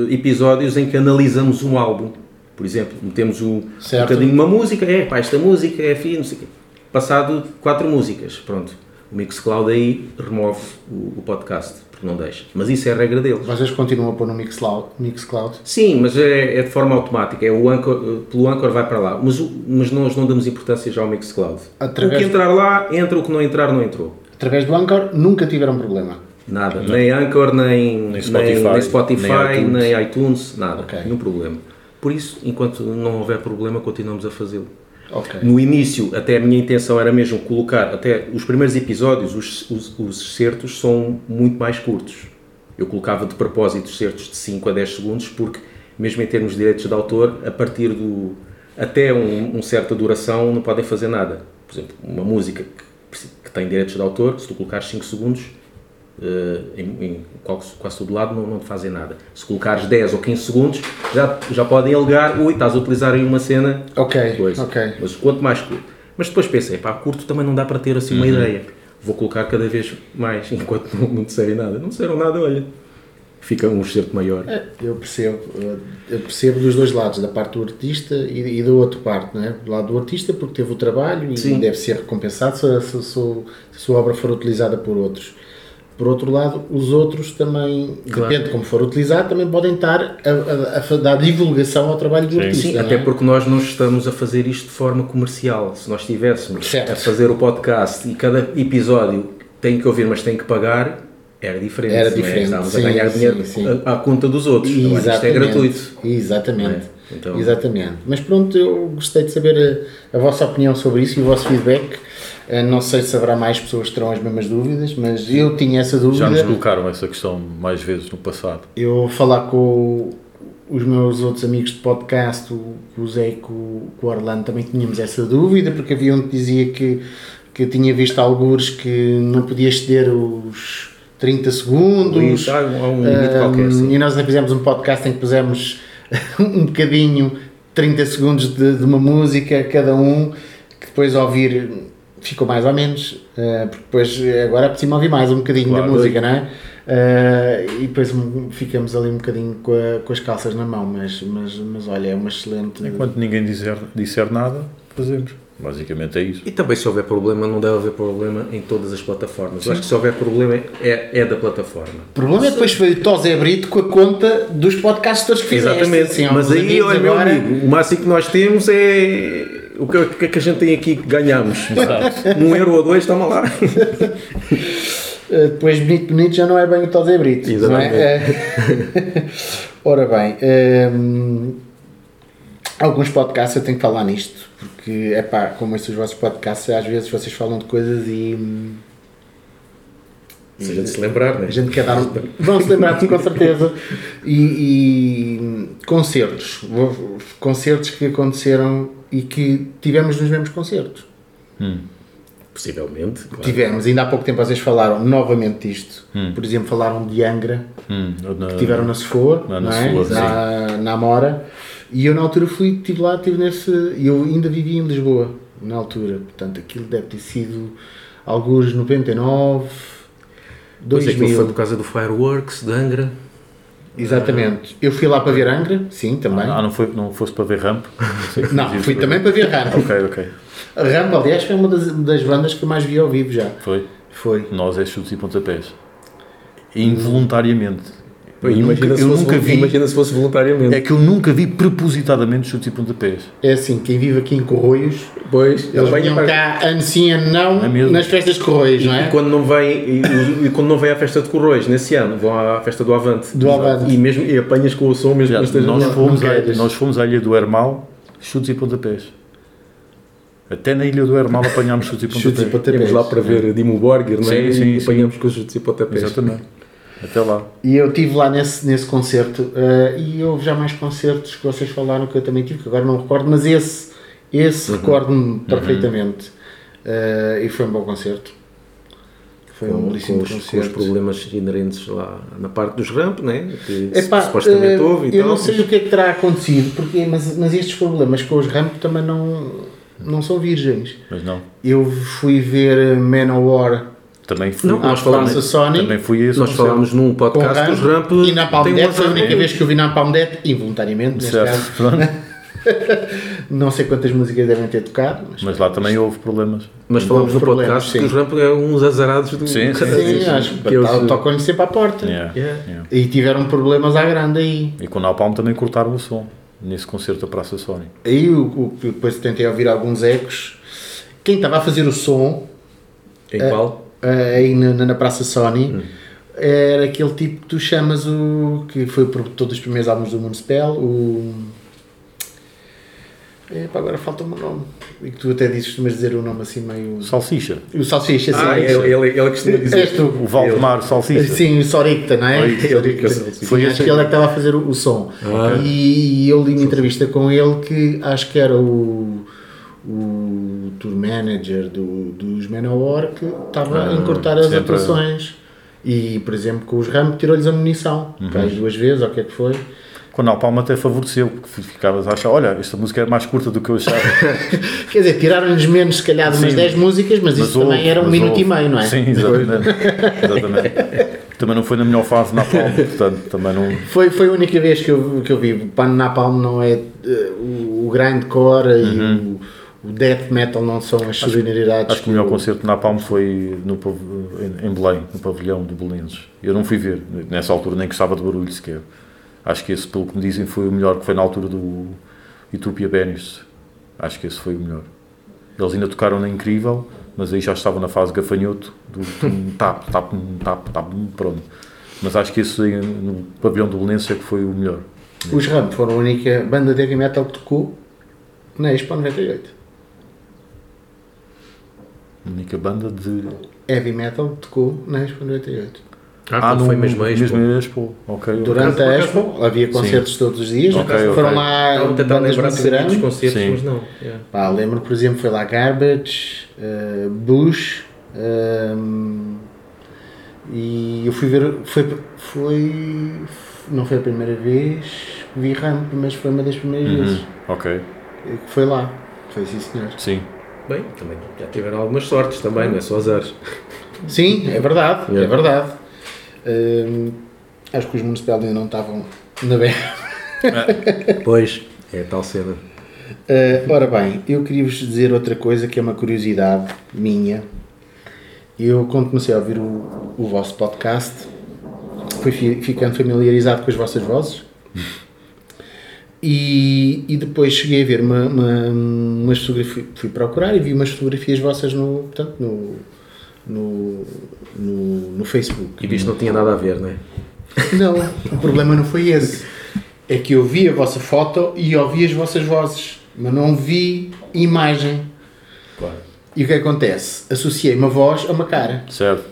episódios em que analisamos um álbum por exemplo, metemos um, um bocadinho uma música, é pá, esta música é fina, não sei o quê. Passado quatro músicas, pronto. O Mixcloud aí remove o, o, podcast, porque não deixa. Mas isso é a regra deles. Vocês continuam a pôr no Mixcloud? Mixcloud? Sim, mas é, é de forma automática. É o Anchor, pelo Anchor vai para lá. Mas, mas nós não damos importância já ao Mixcloud. Através o que entrar lá, entra. O que não entrar, não entrou. Através do Anchor, nunca tiveram problema? Nada. Não. Nem Anchor, nem, nem Spotify, nem, nem, Spotify, nem iTunes. nem iTunes, nada. Okay. Nenhum problema. Por isso, enquanto não houver problema, continuamos a fazê-lo. Okay. No início, até a minha intenção era mesmo colocar, até os primeiros episódios, os, os, os certos são muito mais curtos. Eu colocava de propósito certos de 5 a 10 segundos, porque, mesmo em termos de direitos de autor, a partir do. até um, um certa duração não podem fazer nada. Por exemplo, uma música que, que tem direitos de autor, se tu colocares 5 segundos, em, em, quase, quase todo lado não, não te fazem nada. Se colocares 10 ou 15 segundos, já, já podem alegar, ui, estás a utilizar em uma cena. Ok, coisa. ok. Mas quanto mais curto. Mas depois pensei, pá, curto também não dá para ter assim uma uhum. ideia. Vou colocar cada vez mais, [LAUGHS] enquanto não, não disserem nada. Não disseram nada, olha. Fica um excerto maior. É, eu percebo, eu percebo dos dois lados, da parte do artista e, e da outra parte, não é? Do lado do artista, porque teve o trabalho e Sim. deve ser recompensado se, se, se, se a sua obra for utilizada por outros por outro lado, os outros também, claro. depende de como for utilizado, também podem estar a, a, a dar divulgação ao trabalho do sim, artista. Sim, até é? porque nós não estamos a fazer isto de forma comercial. Se nós estivéssemos certo. a fazer o podcast e cada episódio tem que ouvir, mas tem que pagar, era diferente. Era é? diferente. É? Estávamos sim, a ganhar dinheiro à, conta dos outros. Exatamente. Isto é gratuito. Exatamente. É? Então... Exatamente. Mas pronto, eu gostei de saber a, a vossa opinião sobre isso e o vosso feedback. Eh, não sei se haverá mais pessoas que terão as mesmas dúvidas, mas eu tinha essa dúvida. Já nos colocaram essa questão mais vezes no passado. Eu falar com os meus outros amigos de podcast, o Zé e com, o Orlando, também tínhamos essa dúvida, porque havia um que dizia que, que tinha visto alguns que não podia exceder os 30 segundos. Isso, há um, há um limite um, qualquer, sim. E nós fizemos um podcast em que pusemos [LAUGHS] um bocadinho, 30 segundos de, de uma música cada um, que depois ouvir ficou mais ou menos, uh, porque depois agora é preciso ouvir mais um bocadinho claro, da música, não é? Uh, e depois ficamos ali um bocadinho com, a, com, as calças na mão, mas, mas, mas olha, é uma excelente. Enquanto ninguém disser, disser nada, fazemos. Basicamente é isso. E também se houver problema, não deve haver problema em todas as plataformas. Eu acho que se houver problema é, é da plataforma. O problema é depois foi o Tosé Brito com a conta dos podcasts todos que fizeste. Exatamente. Há Mas aí, olha, meu agora- amigo, o máximo que nós temos é. O que, o que é que a gente tem aqui que ganhamos? um euro ou dois, toma lá. Uh, [LAUGHS] depois bonito bonito já não é bem o Tosé Brito. Não é? Eh, [LAUGHS] Ora bem, hum, alguns podcasts eu tenho que falar nisto, porque é pá, como esses vossos podcasts, às vezes vocês falam de coisas e. hum, Se a gente se lembrar, né? A gente quer dar um... Vão se lembrar com certeza. E, e concertos. Concertos que aconteceram e que tivemos nos mesmos concertos. Possivelmente. Claro. Tivemos, ainda há pouco tempo vocês falaram novamente disto. Por exemplo, falaram de Angra, Hum, na- que tiveram na Sefoa, Na- não na é? Na, na Amora. E eu na altura fui, estive lá, estive nesse. E eu ainda vivia em Lisboa, na altura. Portanto, aquilo deve ter sido alguns 99, Pois é, 2000. foi por causa do Fireworks, de Angra. Exatamente. Eu fui lá para ver Angra, sim, também. Ah, não, foi, não fosse para ver ramp? não, fui também para ver Ramp. Ok, ok. Ramp, aliás, foi uma das, das bandas que eu mais vi ao vivo já. Foi. Foi. Nós é chutes e pontapés. Involuntariamente. Eu imagina, nunca, se eu fosse, nunca vi. imagina se fosse voluntariamente. É que eu nunca vi propositadamente chutes e pontapés. É assim, quem vive aqui em Corroios, Pois, eles vinham para- cá ano sim, ano não, É nas festas de Corroios, não E é? quando não vem e, e quando não vem à festa de Corroios nesse ano, vão à festa do Avante. Do Avante. E mesmo e apanhas com o som mesmo Já, que nós, fomos queres. nós fomos à Ilha do Hermal, chutes e pontapés. Até na Ilha do Hermal apanhámos chutes e pontapés. Chutes e pontapés. Lá para ver Dimo Borgir, não é? Sim, sim, e sim. apanhamos com os chutes e pontapés. Exatamente. Até lá. E eu estive lá nesse, nesse concerto eh, e houve já mais concertos que vocês falaram que eu também tive, que agora não recordo, mas esse, esse recordo-me perfeitamente. Eh, e foi um bom concerto. Foi um Com, belíssimo com os, com os concerto. problemas inerentes lá na parte dos ramp, né? que Epá, supostamente eh, houve eu tal. não sei o que é que terá acontecido, porque, mas, mas estes problemas com os ramp também não, não são virgens. Mas não. Eu fui ver Manowar Também fui. Não, nós falámos- Praça Sony Também fui esse. Nós falámos num com podcast dos ramp, ramp e na Palm umas- foi a única vez que eu vi na Palm Dead, involuntariamente, Certo. [LAUGHS] Não sei quantas músicas devem ter tocado, mas, Mas lá também houve problemas. Mas falamos no podcast que sim. os ramp é uns azarados do Sim, sim, sim, sim, acho que eles- to- tocam-lhe sempre à porta. Yeah, Yeah. yeah. E tiveram problemas à grande aí. E com o Napalm também cortaram o som. Nesse concerto da Praça Sony. Aí o, o, depois tentei ouvir alguns ecos. Quem estava a fazer o som Em qual? Eh, aí na, na- Praça Sony Hum. era aquele tipo que tu chamas o. que foi o produtor dos primeiros álbuns do Municipal, o. Epá, agora falta-me o nome. E que tu até dizes, costumas dizer o nome assim meio. Salsicha. O Salsicha, sim. Ah, ele, ele, ele costuma dizer. És tu. O Valdemar Salsicha. Sim, o Soricta, não é? Foi Soricta. Foi acho que ele é que estava a fazer o, o som. Ah. E eu li uma entrevista com ele que acho que era o, o tour manager do, dos Manowar que estava a Ah, encurtar as sempre- atuações. E, por exemplo, com os Ramp tirou-lhes a munição. Uhum. Cais duas vezes, ou o que é que foi. Com o Napalm até favoreceu, porque ficavas a achar, olha, esta música é mais curta do que eu achava. [LAUGHS] Quer dizer, tiraram-lhes menos, se calhar, umas Sim. 10 músicas, mas, isso houve, também era um mas minuto houve. e meio, não é? Sim, exatamente. [LAUGHS] exatamente. Também não foi na melhor fase na Napalm, portanto, também não... Foi, foi a única vez que eu, que eu vi. Pan Napalm não é. eh, o, o grindcore e o, o death metal não são as. Uhum. Acho que o melhor concerto de Napalm foi no, em Belém, no pavilhão do Belenenses. Eu não fui ver, nessa altura nem gostava de barulho sequer. Acho que esse, pelo que me dizem, foi o melhor, que foi na altura do Utopia Benis. Acho que esse foi o melhor. Eles ainda tocaram na Incrível, mas aí já estavam na fase gafanhoto, do tum, tap, tap, tap, tap, pronto. Mas acho que esse no pavilhão do Belenenses é que foi o melhor. Os Ramp foram a única banda de heavy metal que tocou na Expo 98. A única banda de... Heavy metal tocou na Expo 98. Ah, não foi mesmo a Expo. Mesmo a Expo, ok. ok. Durante a Expo havia concertos todos os dias. Ok, foram ok. lá Estava tentar bandas lembrar dos grandes. concertos, Sim. mas não. yeah. Pá, lembro, por exemplo, foi lá Garbage, eh, Bush. ehm, e eu fui ver. Foi, foi. Não foi a primeira vez que vi Ramp, mas foi uma das primeiras vezes. Uhum, Ok, que foi lá. Foi sim, senhor. sim. Bem, também já tiveram algumas sortes também, não é só azares. Sim, é verdade, é Yeah. verdade. Hum, acho que os municipais ainda não estavam na berra. Pois, é tal cena. Uh, ora bem, eu queria-vos dizer outra coisa que é uma curiosidade minha. Eu, quando comecei a ouvir o, o vosso podcast, fui ficando familiarizado com as vossas vozes. E, e depois cheguei a ver uma, uma, umas fotografias, fui procurar e vi umas fotografias vossas no, portanto, no, no, no, no Facebook. E viste não tinha nada a ver, não é? Não, o problema não foi esse. É que eu vi a vossa foto e ouvi as vossas vozes, mas não vi imagem. Claro. E o que acontece? Associei uma voz a uma cara. Certo.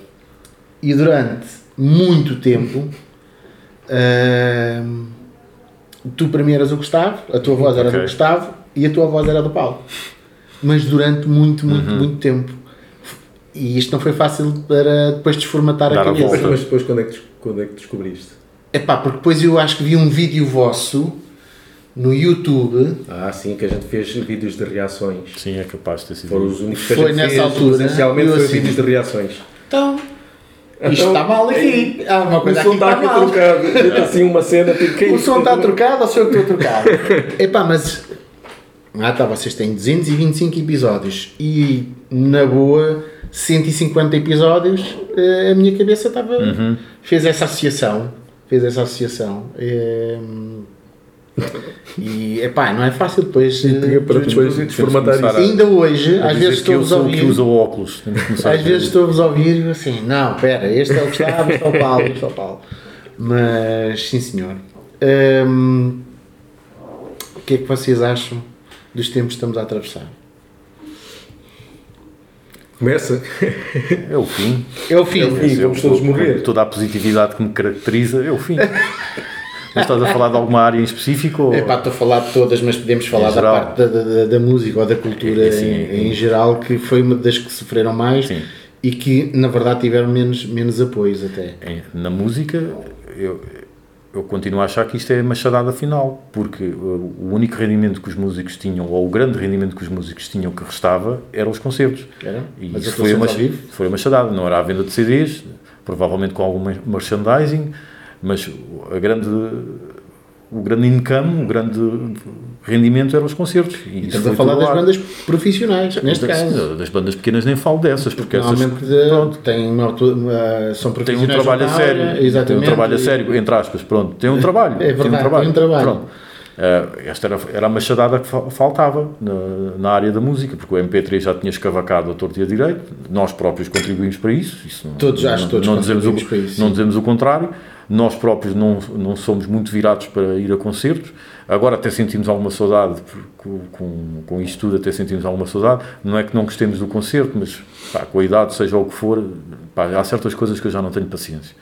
E durante muito tempo. Uh, tu para mim eras o Gustavo, a tua voz era okay. do Gustavo e a tua voz era do Paulo. Mas durante muito, muito, uhum. muito tempo. E isto não foi fácil para depois desformatar Dar a cabeça. A Mas depois quando é, que, quando é que descobriste? É pá, porque depois eu acho que vi um vídeo vosso no YouTube. Ah, sim, que a gente fez vídeos de reações. Sim, é capaz de ter sido. Foram os únicos que foi a gente nessa fez, altura. Essencialmente foi assim, vídeos de reações. Então, então, Isto está mal aqui. Há uma coisa o som está aqui, está aqui trocado. assim uma cena tipo é O som está trocado ou sou eu que estou trocado? [LAUGHS] Epá, mas. Ah tá, vocês têm 225 episódios e na boa 150 episódios eh, a minha cabeça estava. Uhum. fez essa associação. Fez essa associação. É, [LAUGHS] e epá, não é fácil depois. E tinha para depois desformatar isso. Ainda hoje, às vezes estou-vos a ouvir. que usa óculos. Às vezes estou-vos a ouvir assim, não, espera, este é o Gustavo, este é o Paulo, este é o Paulo. Mas sim senhor. Hum, o que é que vocês acham dos tempos que estamos a atravessar? Começa. É o fim. É o fim. É o fim. Vamos todos morrer. Toda a positividade que me caracteriza é o fim. [LAUGHS] Mas estás a falar de alguma área em específico? É pá, estou a falar de todas, mas podemos falar da parte da, da, da, música ou da cultura é, sim, em, em, geral, que foi uma das que sofreram mais sim. e que na verdade tiveram menos, menos apoios até. Na música, eu, eu continuo a achar que isto é machadada final, porque o único rendimento que os músicos tinham, ou o grande rendimento que os músicos tinham que restava, eram os concertos. Era? E Mas isso foi a, foi a machadada, não era a venda de CDs, provavelmente com algum merchandising, mas a grande o grande income, o grande rendimento eram os concertos. E Estamos a falar das bandas profissionais, neste das, caso. Das bandas pequenas nem falo dessas, porque essas pronto, têm uma, uma, são profissionais. Tem um trabalho a sério, exatamente, tem um trabalho a sério, entre aspas, pronto, tem um [LAUGHS] trabalho. É verdade, tem um trabalho. Tem um trabalho. Pronto. Uh, esta era, era a machadada que faltava na, na, área da música, porque o MP3 já tinha escavacado a torto e a direito, nós próprios contribuímos para isso. isso todos, não, acho todos não dizemos o, para isso. Não dizemos o contrário nós próprios não, não somos muito virados para ir a concertos. Agora até sentimos alguma saudade, com, com, isto tudo até sentimos alguma saudade. Não é que não gostemos do concerto, mas pá, com a idade, seja o que for, pá, há certas coisas que eu já não tenho paciência,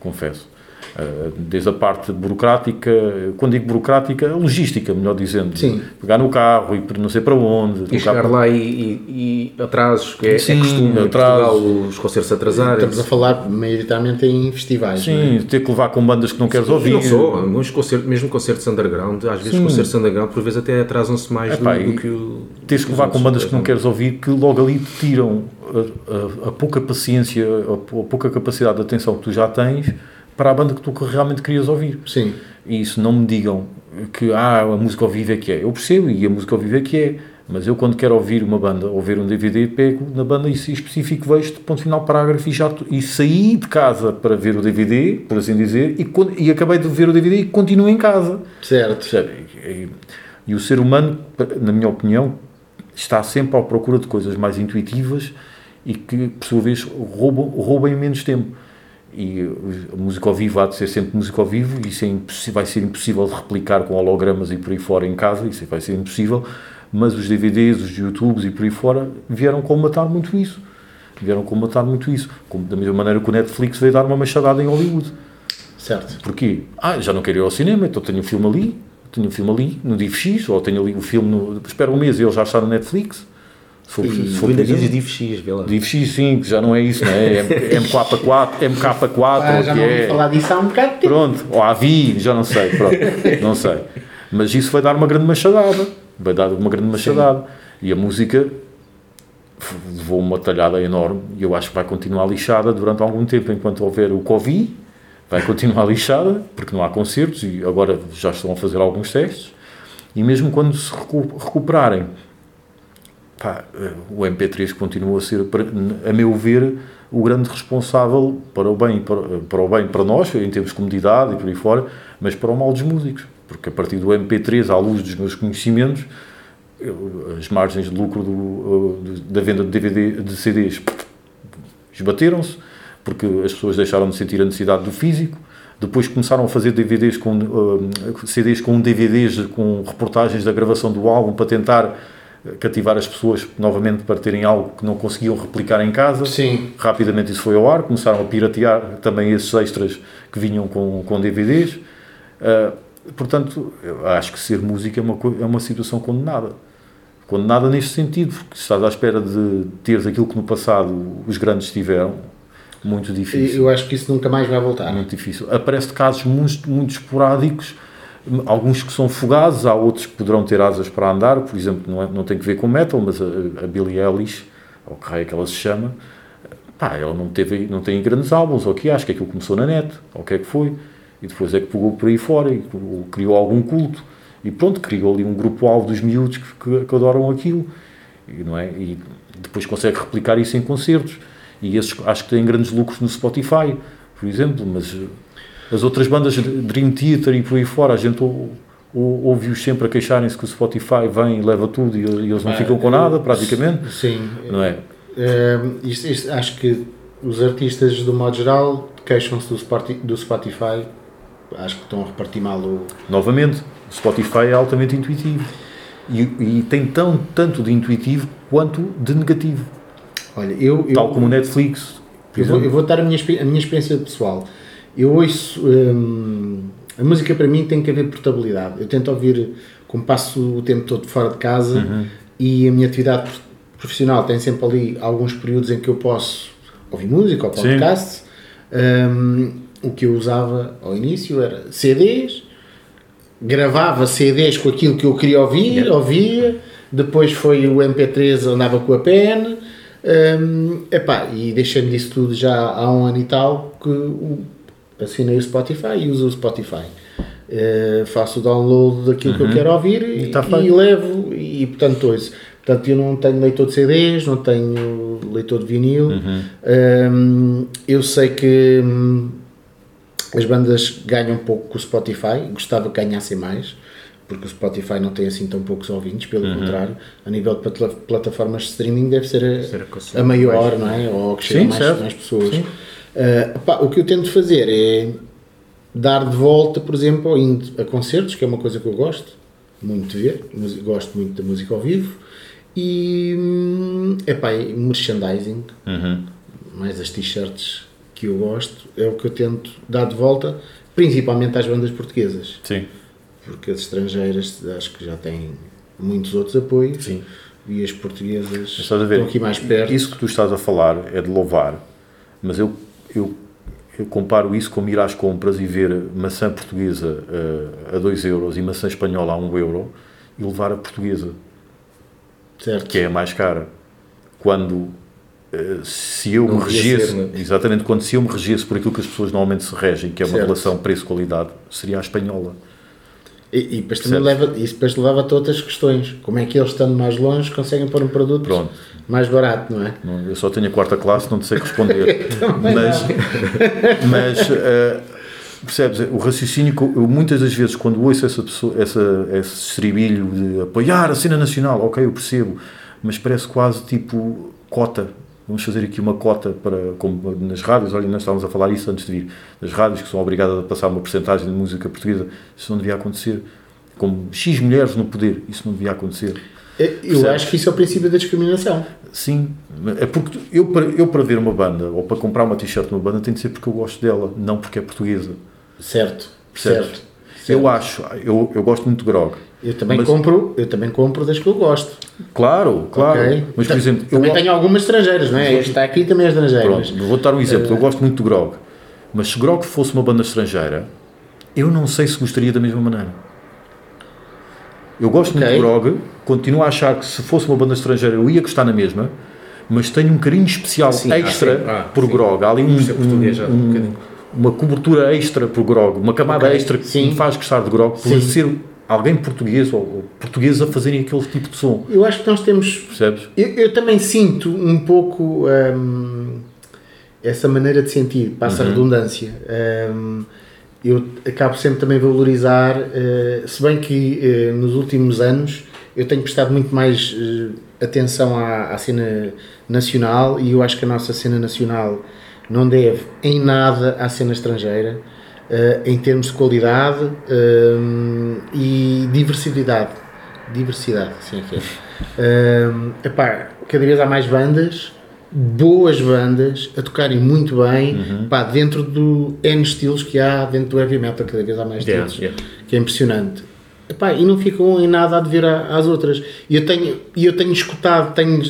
confesso. Eh, desde a parte burocrática, quando digo burocrática, a logística, melhor dizendo. Sim. Pegar no carro e não sei para onde. E chegar lá e, e, e atrasos, que é, Sim, é costume atrasos. Portugal, os concertos atrasarem. Estamos a falar maioritariamente em festivais. Sim, é? ter que levar com bandas que não queres Sim, ouvir. Não só, alguns concertos, mesmo concertos underground, às vezes Sim. concertos underground, por vezes até atrasam-se mais do, do, que o. Tens que levar com bandas que não queres ouvir, que logo ali te tiram a, a, a pouca paciência, a, a pouca capacidade de atenção que tu já tens para a banda que tu realmente querias ouvir. Sim. E isso não me digam que ah, a música ao vivo é que é. Eu percebo e a música ao vivo é que é. Mas eu quando quero ouvir uma banda ou ver um DVD, pego na banda e específico vejo de ponto final parágrafo e já e saí de casa para ver o DVD, por assim dizer, e, e acabei de ver o DVD e continuo em casa. Certo. E, e o ser humano, na minha opinião, está sempre à procura de coisas mais intuitivas e que, por sua vez, roubam, roubam menos tempo e música ao vivo há de ser sempre música ao vivo e isso é vai ser impossível de replicar com hologramas e por aí fora em casa, isso vai ser impossível, mas os DVDs, os YouTubes e por aí fora vieram combatar muito isso. Vieram combatar muito isso. Como, da mesma maneira que o Netflix veio dar uma machadada em Hollywood. Certo. Porquê? Ah, já não quero ir ao cinema, então tenho um filme ali, tenho um filme ali no DivX, ou tenho ali o um filme no... Espera um mês e ele já está no Netflix se for, e ainda dizes DivX, vê lá. DivX, sim, que já não é isso, não é? MK4, MK4 ah, já não é... falar disso há um bocado de tempo. Pronto, ou AVI, já não sei, pronto, [LAUGHS] não sei. Mas isso vai dar uma grande machadada, vai dar uma grande machadada. Sim. E a música levou uma talhada enorme e eu acho que vai continuar lixada durante algum tempo, enquanto houver o Covid, vai continuar lixada, porque não há concertos e agora já estão a fazer alguns testes E mesmo quando se recuperarem, pá, o MP3 continua a ser, a meu ver, o grande responsável para o bem para, para o bem para nós, em termos de comodidade e por aí fora, mas para o mal dos músicos. Porque a partir do MP3, à luz dos meus conhecimentos, as margens de lucro do, da venda de, DVD, de CDs esbateram-se, porque as pessoas deixaram de sentir a necessidade do físico. Depois começaram a fazer DVDs com, uh, CDs com DVDs com reportagens da gravação do álbum para tentar cativar as pessoas novamente para terem algo que não conseguiam replicar em casa. Sim. Rapidamente isso foi ao ar, começaram a piratear também esses extras que vinham com, com DVDs. Uh, ah, portanto, acho que ser música é uma, é uma situação condenada. Condenada neste sentido, porque estás à espera de teres aquilo que no passado os grandes tiveram, muito difícil. Eu acho que isso nunca mais vai voltar. Muito difícil. Aparece casos muito, muito esporádicos alguns que são fugazes, há outros que poderão ter asas para andar, por exemplo, não, é, não tem que ver com metal, mas a, a Billie Eilish, ou que é que ela se chama, pá, ela não, teve, não tem grandes álbuns, ou que acho que aquilo começou na net, ou o que é que foi, e depois é que pegou por aí fora e criou algum culto, e pronto, criou ali um grupo-alvo dos miúdos que, que, que, adoram aquilo, e, não é? e depois consegue replicar isso em concertos, e esses acho que têm grandes lucros no Spotify, por exemplo, mas as outras bandas Dream Theater e por aí fora, a gente ou, ou, ouve-os sempre a queixarem-se que o Spotify vem e leva tudo e, e eles não ah, ficam com nada, praticamente. Sim. Não é? Uh, isto, isto, acho que os artistas, do modo geral, queixam-se do, Spotify. Acho que estão a repartir mal o. Novamente, o Spotify é altamente intuitivo. E, e tem tão, tanto de intuitivo quanto de negativo. Olha, eu, Tal como o Netflix. Eu vou, eu vou, dar a minha, a minha experiência pessoal eu ouço. Hum, a música para mim tem que haver portabilidade. Eu tento ouvir, como passo o tempo todo fora de casa uhum. e a minha atividade profissional tem sempre ali alguns períodos em que eu posso ouvir música ou podcast. Um, o que eu usava ao início era CDs, gravava CDs com aquilo que eu queria ouvir, ouvia, depois foi o MP3, andava com a pen. Um, epá, e deixando disso tudo já há um ano e tal que o assinei o Spotify e uso o Spotify. Uh, faço o download daquilo uhum. que eu uhum. quero ouvir e, tá e, e levo e portanto ouço. Portanto, eu não tenho leitor de CDs, não tenho leitor de vinil. Uhum. Um, eu sei que hum, as bandas ganham pouco com o Spotify, gostava que ganhassem mais, porque o Spotify não tem assim tão poucos ouvintes, pelo uhum. contrário, a nível de plataformas de streaming deve ser a, a maior, não é? Ou que chega mais, mais pessoas. Sim. Uh, pá, o que eu tento fazer é dar de volta, por exemplo, a concertos, que é uma coisa que eu gosto muito de ver, gosto muito da música ao vivo, e epá, merchandising, uhum. mais as t-shirts que eu gosto, é o que eu tento dar de volta, principalmente às bandas portuguesas. Sim. Porque as estrangeiras acho que já têm muitos outros apoios. Sim. E as portuguesas estão aqui mais perto. Isso que tu estás a falar é de louvar, mas eu eu, eu comparo isso com ir às compras e ver maçã portuguesa uh, a 2 euros e maçã espanhola a 1 um euro e levar a portuguesa, certo. que é a mais cara. Quando uh, se eu Não me regesse, ser, é? exatamente, quando se eu me regesse por aquilo que as pessoas normalmente se regem, que é uma certo. relação preço-qualidade, seria a espanhola. E, e depois também leva, isso depois leva-te a outras questões. Como é que eles, estando mais longe, conseguem pôr um produto Pronto. mais barato, não é? Não, eu só tenho a quarta classe, não te sei responder. [LAUGHS] mas, mas uh, percebes, o raciocínio, eu, muitas das vezes, quando ouço essa pessoa, essa, esse estribilho de apoiar a cena nacional, ok, eu percebo, mas parece quase tipo cota vamos fazer aqui uma cota para, como nas rádios, olha, nós estávamos a falar isso antes de vir, nas rádios que são obrigadas a passar uma porcentagem de música portuguesa, isso não devia acontecer. Como X mulheres no poder, isso não devia acontecer. É, eu Percebes? acho que isso é o princípio da discriminação. Sim, é porque eu para, eu para ver uma banda ou para comprar uma t-shirt de uma banda tem de ser porque eu gosto dela, não porque é portuguesa. Certo, Percebes? certo. certo. Eu acho, eu, eu gosto muito de grog eu também, mas... compro, eu também compro das que eu gosto. Claro, claro. Okay. Mas, por exemplo, também eu... tenho algumas estrangeiras, não é? Este está aqui também é estrangeiro. Vou dar um exemplo. Eu gosto muito de Grog. Mas se Grog fosse uma banda estrangeira, eu não sei se gostaria da mesma maneira. Eu gosto okay. muito de Grog, continuo a achar que se fosse uma banda estrangeira eu ia gostar na mesma, mas tenho um carinho especial sim, extra ah, sim. por sim. Grog. Há ali um, um, um, uma cobertura extra por Grog, uma camada okay. extra que sim. me faz gostar de Grog por ser alguém português ou, ou portugueses a fazerem aquele tipo de som. Eu acho que nós temos. Percebes? Eu, eu também sinto um pouco hum, essa maneira de sentir, passa Uhum. a redundância. Hum, eu acabo sempre também a valorizar, eh, se bem que eh, nos últimos anos eu tenho prestado muito mais eh, atenção à, à cena nacional e eu acho que a nossa cena nacional não deve em nada à cena estrangeira. Eh, em termos de qualidade hum, e diversidade. Diversidade, sim, é que é. Epá, cada vez há mais bandas, boas bandas, a tocarem muito bem, Uhum. pá, dentro do N estilos que há dentro do heavy metal, cada vez há mais Yeah, estilos, yeah. que é impressionante. Epá, e não ficam em nada a dever às outras. E eu tenho, eu tenho escutado, tenho,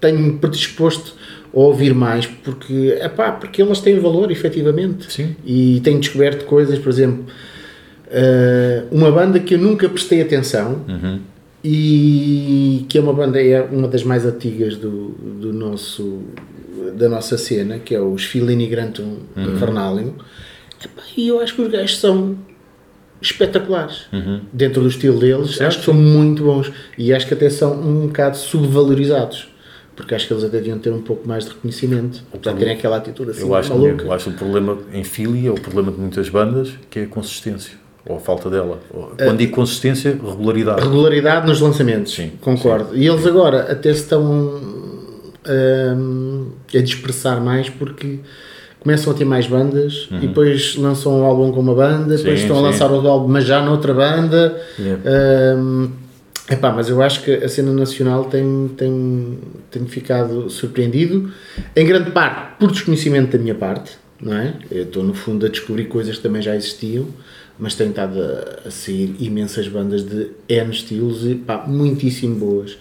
tenho predisposto ouvir mais, porque, epá, porque elas têm valor, efetivamente. Sim. E tenho descoberto coisas, por exemplo, eh, uma banda que eu nunca prestei atenção Uhum. e que é uma banda, é uma das mais antigas do, do nosso, da nossa cena, que é os Filini Grantum Uhum. Infernalium. Epá, E eu acho que os gajos são espetaculares dentro do estilo deles, Uhum. Certo. acho que são muito bons e acho que até são um bocado subvalorizados. Porque acho que eles até deviam ter um pouco mais de reconhecimento, apesar de terem aquela atitude assim Eu acho, maluca. eu acho o problema em Filia, o problema de muitas bandas, que é a consistência, ou a falta dela. Ou- Quando digo consistência, regularidade. regularidade nos lançamentos, Sim, concordo. E eles agora até se estão hum, a dispersar mais porque começam a ter mais bandas e depois lançam um álbum com uma banda, depois Uhum. Sim, estão a sim. lançar outro álbum, mas já noutra banda. Yeah. Hum, epá, mas eu acho que a cena nacional tem, tem, tem ficado surpreendido, em grande parte por desconhecimento da minha parte, não é? Eu estou no fundo a descobrir coisas que também já existiam, mas tem estado a, a sair imensas bandas de N estilos e pá, muitíssimo boas.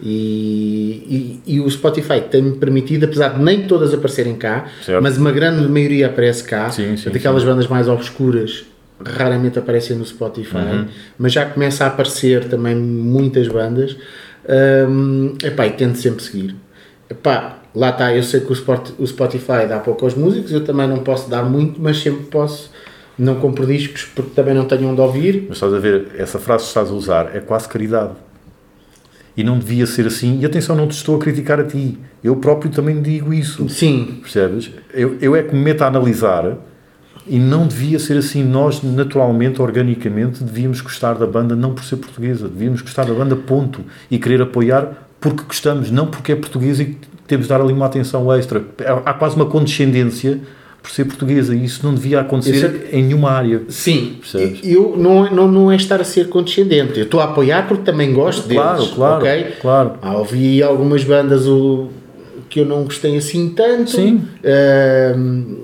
E, e, e o Spotify tem-me permitido, apesar de nem todas aparecerem cá, Certo. mas uma grande maioria aparece cá, Sim, sim, portanto, aquelas bandas mais obscuras raramente aparecem no Spotify, Uhum. mas já começa a aparecer também muitas bandas. Hum, epá, e tento sempre seguir. Epá, lá está, eu sei que o Spotify dá pouco aos músicos, eu também não posso dar muito, mas sempre posso. Não compro discos porque também não tenho onde ouvir. Mas estás a ver, essa frase que estás a usar é quase caridade. E não devia ser assim. E atenção, não te estou a criticar a ti. Eu próprio também digo isso. Sim, Percebes? Eu, eu é que me meto a analisar e não devia ser assim. Nós, naturalmente, organicamente, devíamos gostar da banda não por ser portuguesa. Devíamos gostar da banda, ponto. E querer apoiar porque gostamos, não porque é portuguesa e temos de dar ali uma atenção extra. Há quase uma condescendência por ser portuguesa e isso não devia acontecer em nenhuma área. sim. Percebes? Eu, não, é- não, não é estar a ser condescendente. Eu estou a apoiar porque também gosto deles. Claro, claro, ok? claro. Ah, ouvi algumas bandas o, que eu não gostei assim tanto. Sim. Ahm,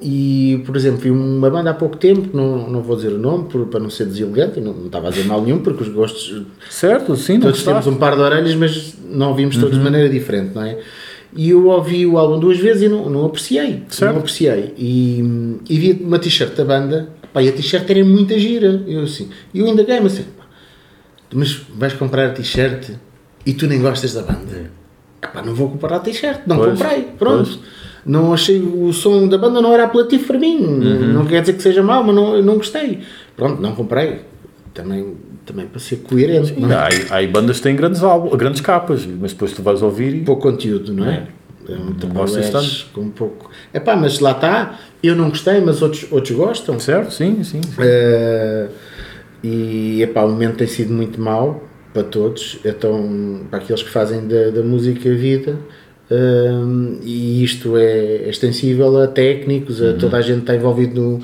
e, por exemplo, vi uma banda há pouco tempo, não, não vou dizer o nome por, para não ser deselegante, não, não estava a dizer mal nenhum, porque os gostos. Certo, sim, não Todos temos um par de orelhas, mas não ouvimos Uhum. todos de maneira diferente, não é? E eu ouvi o álbum duas vezes e não, não apreciei. Certo. Não apreciei. E, e vi uma t-shirt da banda, pá, e a t-shirt era muita gira. Eu assim, e eu ainda ganhei, assim, pá, mas vais comprar a t-shirt e tu nem gostas da banda. Epá, não vou comprar a t-shirt, não Pois, comprei, pronto. pois. Não achei o som da banda não era apelativo para mim. Uhum. Não quer dizer que seja mau, mas não, não gostei. Pronto, não comprei. Também, também para ser coerente. não é? Há, há bandas que têm grandes, álbuns, grandes capas, mas depois tu vais ouvir e. pouco conteúdo, não é? É um gostas tabuleiros com um pouco. É pá, mas lá está. Eu não gostei, mas outros, outros gostam. Certo? Sim, sim. sim. Eh, e epá, o momento tem sido muito mau para todos, então para aqueles que fazem da, da música a vida. Eh, e isto é extensível a técnicos, a toda a gente que está envolvido no,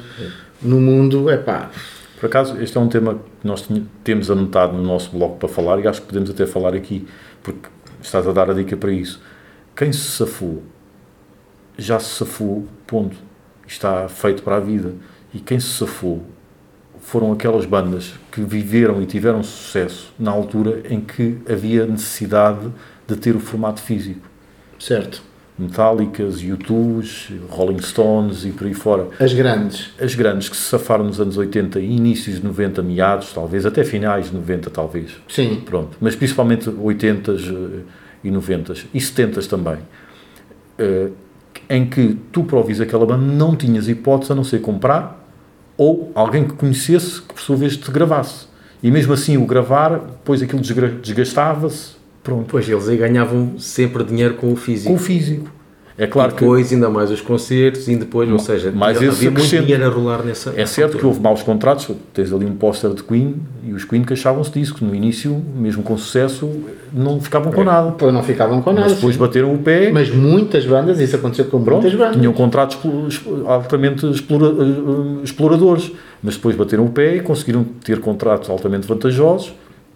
no mundo. É pá, Por acaso, este é um tema que nós temos anotado no nosso blog para falar e acho que podemos até falar aqui, porque estás a dar a dica para isso. Quem se safou, já se safou, ponto. Está feito para a vida. E quem se safou foram aquelas bandas que viveram e tiveram sucesso na altura em que havia necessidade de ter o formato físico. Certo. Metallicas, U2s, Rolling Stones e por aí fora. As grandes. As grandes que se safaram nos anos 80 e inícios de 90, meados, talvez, até finais de 90, talvez. Sim, Pronto. Mas principalmente 80s eh, e 90s e 70s também. eh, em que tu, para ouvires aquela banda, não tinhas hipótese a não ser comprar ou alguém que conhecesse que, por sua vez, te gravasse. E mesmo assim, o gravar, depois aquilo desgastava-se. Pronto. Pois eles aí ganhavam sempre dinheiro com o físico. Com o físico. É claro e depois que, ainda mais os concertos e depois, ou seja, mais havia esse muito dinheiro a rolar nessa É certo que houve maus contratos, tens ali um póster de Queen e os Queen queixavam-se disso, que no início, mesmo com sucesso, não ficavam com é. nada. Pois não ficavam com nada. Mas depois sim. bateram o pé. Mas muitas bandas, isso aconteceu com Pronto, muitas bandas. Tinham contratos altamente explora, eh, exploradores, mas depois bateram o pé e conseguiram ter contratos altamente vantajosos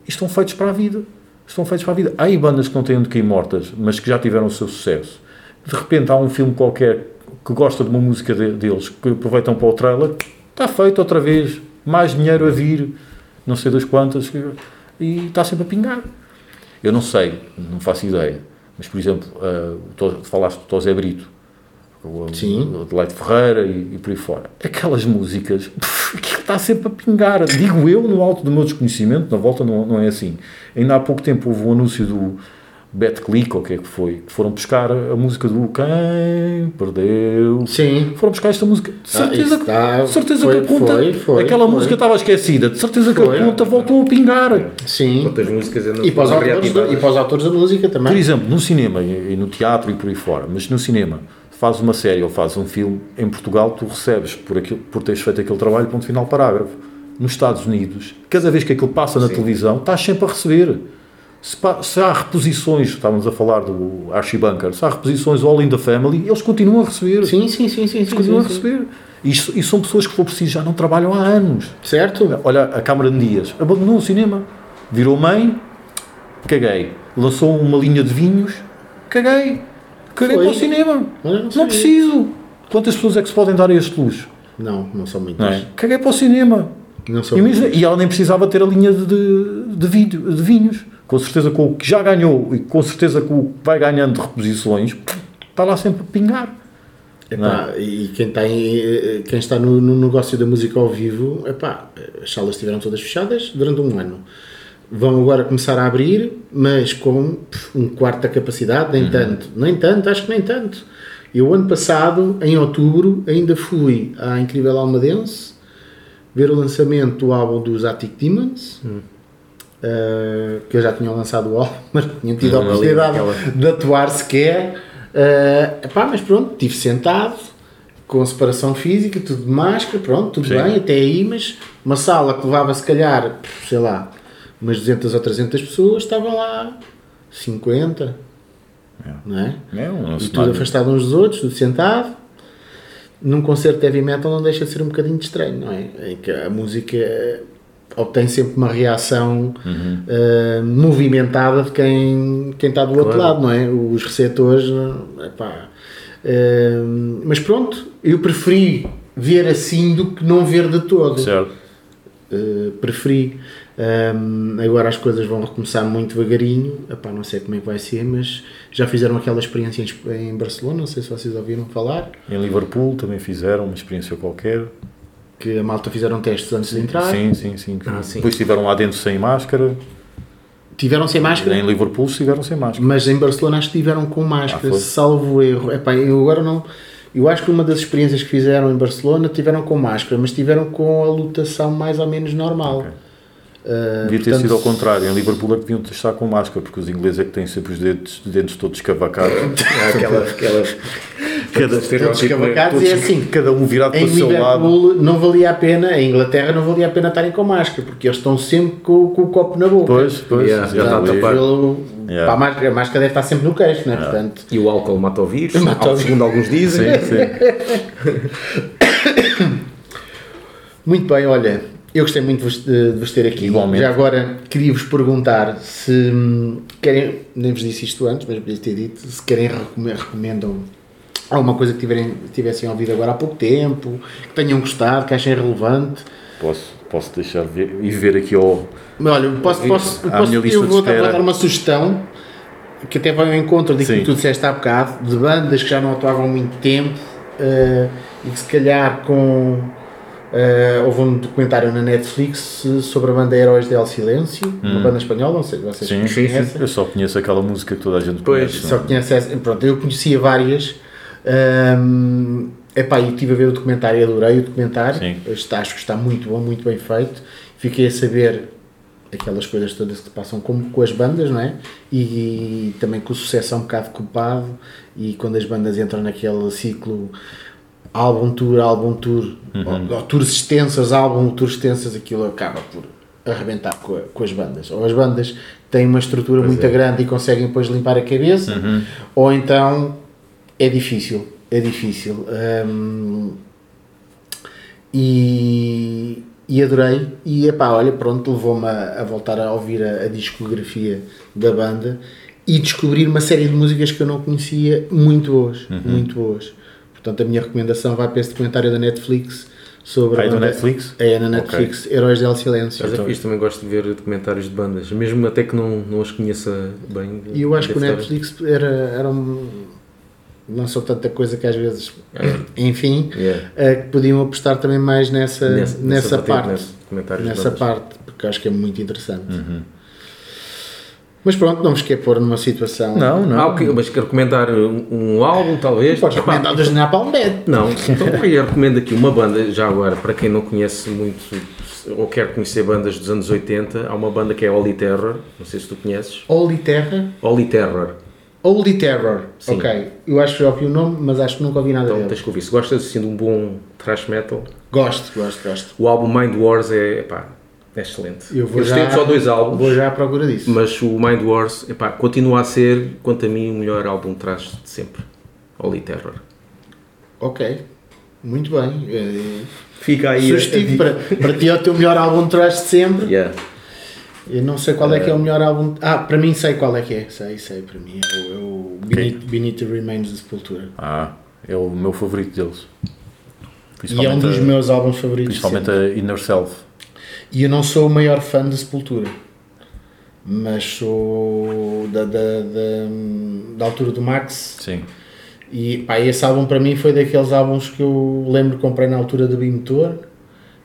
e estão feitos para a vida. Estão feitos para a vida. Há aí bandas que não têm de cair mortas, mas que já tiveram o seu sucesso de repente há um filme qualquer que gosta de uma música de, deles, que aproveitam para o trailer, está feito outra vez, mais dinheiro a vir, não sei das quantas, e está sempre a pingar. Eu não sei, não faço ideia, mas por exemplo, uh, falaste do Tosé Brito, o, Sim. o Leite Ferreira e, e, por aí fora. Aquelas músicas, que está sempre a pingar. Digo eu, no alto do meu desconhecimento, na volta não, não é assim. Ainda há pouco tempo houve um anúncio do Betclic, ou o que é que foi, que foram buscar a música do Quem Perdeu. Sim. Foram buscar esta música. De certeza, ah, está, certeza foi, que a ponta. Foi, foi, aquela música estava esquecida, de certeza que a ponta voltou a pingar. Sim. Outras músicas e para, os autores, e para os autores da música também. Por exemplo, no cinema e no teatro e por aí fora, mas no cinema, fazes uma série ou fazes um filme, em Portugal tu recebes por, aquilo, por teres feito aquele trabalho, ponto final, parágrafo. Nos Estados Unidos, cada vez que aquilo passa na Sim. televisão, estás sempre a receber. Se, se, há reposições, estávamos a falar do Archie Bunker, se há reposições All in the Family, eles continuam a receber. Sim, sim, sim. sim, eles sim, continuam sim, a receber. E, e, são pessoas que, for preciso, já não trabalham há anos. Certo. Olha, a Câmara de Dias abandonou o cinema, virou mãe, caguei. Lançou uma linha de vinhos, caguei. Caguei Foi. para o cinema. Não, não preciso. Quantas pessoas é que se podem dar a este luxo? Não, não são muitas. Não é? Caguei para o cinema. Não são e, mesmo, e ela nem precisava ter a linha de, de, de, vídeo, de vinhos com certeza com o que já ganhou e com certeza com o que vai ganhando de reposições, está lá sempre a pingar. Epá, é? e quem, tem, quem está no, no, negócio da música ao vivo, epá, as salas estiveram todas fechadas durante um ano. Vão agora começar a abrir, mas com um quarto da capacidade, nem uhum. tanto. Nem tanto, acho que nem tanto. Eu, ano passado, em outubro, ainda fui à Incrível Almadense ver o lançamento do álbum dos Attic Demons. Uhum uh, que eu já tinha lançado o álbum, [LAUGHS] mas não tinha tido a oportunidade de atuar sequer. Uh, epá, mas pronto, estive sentado, com separação física, tudo de máscara, pronto, tudo Sim. bem, até aí, mas uma sala que levava se calhar, sei lá, umas 200 ou 300 pessoas, estavam lá 50, é. não é? é um e tudo afastado uns dos outros, tudo sentado. Num concerto de heavy metal não deixa de ser um bocadinho estranho, não é? Em que a música obtém sempre uma reação uhum. uh, movimentada de quem, quem está do claro. outro lado, não é? Os receptores, epá, uh, mas pronto, eu preferi ver assim do que não ver de todo. Certo. Uh, preferi. Um, agora as coisas vão recomeçar muito devagarinho. Epá, não sei como é que vai ser, mas já fizeram aquela experiência em, em Barcelona. Não sei se vocês ouviram falar. Em Liverpool também fizeram uma experiência qualquer que a malta fizeram testes antes de entrar. Sim, sim, sim. Ah, sim. Depois estiveram lá dentro sem máscara. Tiveram sem máscara? Em Liverpool estiveram sem máscara. Mas em Barcelona acho que estiveram com máscara, ah, salvo erro. Epá, eu agora não. Eu acho que uma das experiências que fizeram em Barcelona tiveram com máscara, mas tiveram com a lotação mais ou menos normal. Okay. Uh, Devia ter sido ao contrário. Em Liverpool é que deviam estar com máscara, porque os ingleses é que têm sempre os dedos, dentes todos escavacados. [LAUGHS] aquela, aquela, cada, todos escavacados e é assim. Cada um virado para o seu Liverpool lado. não valia a pena, em Inglaterra não valia a pena estarem com máscara, porque eles estão sempre com, com o copo na boca. Pois, pois. Yeah, já está a tapar. yeah. a, máscara, a máscara deve estar sempre no queixo, não é? Yeah. Portanto, e o álcool mata o vírus, mata o segundo alguns dizem. Sim, sim. [COUGHS] Muito bem, olha, eu gostei muito de vos ter aqui. Igualmente. Já agora queria-vos perguntar se hum, querem, nem vos disse isto antes, mas podia ter dito, se querem recomendam alguma coisa que tiverem, tivessem ouvido agora há pouco tempo, que tenham gostado, que achem relevante. Posso, posso deixar ver, e ver aqui ao. Olha, posso, posso, posso eu vou dar, uma sugestão que até vai ao encontro daquilo que tu disseste há bocado, de bandas que já não atuavam muito tempo uh, e que se calhar com Uh, houve um documentário na Netflix sobre a banda Heróis del Silêncio, hum. uma banda espanhola, não sei se vocês sim, conhecem. Sim, eu só conheço aquela música que toda a gente pois, conhece. Só conhece essa, pronto, eu conhecia várias. Um, epá, e estive a ver o documentário e adorei o documentário. Está, acho que está muito bom, muito bem feito. Fiquei a saber aquelas coisas todas que passam como com as bandas, não é? E, e, também com o sucesso é um bocado culpado e quando as bandas entram naquele ciclo álbum tour, álbum tour, uhum. ou, ou tours extensas, álbum, tours extensas, aquilo acaba por arrebentar com, a, com, as bandas. Ou as bandas têm uma estrutura pois muito é. grande e conseguem depois limpar a cabeça, uhum. ou então é difícil, é difícil. Um, e, e adorei. E epá, olha, pronto, levou-me a, a, voltar a ouvir a, a, discografia da banda e descobrir uma série de músicas que eu não conhecia, muito boas, uhum. muito boas. Portanto, a minha recomendação vai para esse documentário da Netflix sobre. Ah, é Netflix? É, na Netflix, okay. Heróis del Silêncio. Mas é fixe, também gosto de ver documentários de bandas, mesmo até que não, não os conheça bem. E eu acho que o Netflix era, era um lançou tanta coisa que às vezes, enfim, yeah. uh, que podiam apostar também mais nessa, nessa, nessa, nessa parte. Nessa parte, porque acho que é muito interessante. Uhum. Mas pronto, não vos quer pôr numa situação. Não, não. Ah, okay, mas quer recomendar um, um álbum, talvez? Podes recomendar dos Napalm Dead. Não, então eu recomendo aqui uma banda, já agora, para quem não conhece muito ou quer conhecer bandas dos anos 80, há uma banda que é Holy Terror, não sei se tu conheces. Holy Terror? Holy Terror. Holy Terror. Sim. Ok. Eu acho que já ouvi o nome, mas acho que nunca ouvi nada então, dele. tens que ouvir. Se gostas assim, de um bom thrash metal... Gosto, gosto, gosto. O álbum Mind Wars é, pá, é excelente. Eu vou Eles já, têm só dois álbuns. Vou já à procura disso. Mas o Mind Wars, epá, continua a ser, quanto a mim, o melhor álbum de thrash de sempre. Holy Terror. Ok. Muito bem. Eh, Fica aí. Sugestivo para, para ti é o teu melhor álbum de thrash de sempre. Yeah. Eu não sei qual é que é o melhor álbum. Ah, para mim sei qual é que é. Sei, sei, para mim é o, é o Beneath, the Remains da Sepultura. Ah, é o meu favorito deles. E é um dos a, meus álbuns favoritos. Principalmente sempre. a Inner Self. E eu não sou o maior fã de Sepultura. Mas sou da, da, da, da altura do Max. Sim. E pá, esse álbum para mim foi daqueles álbuns que eu lembro que comprei na altura do Bimotor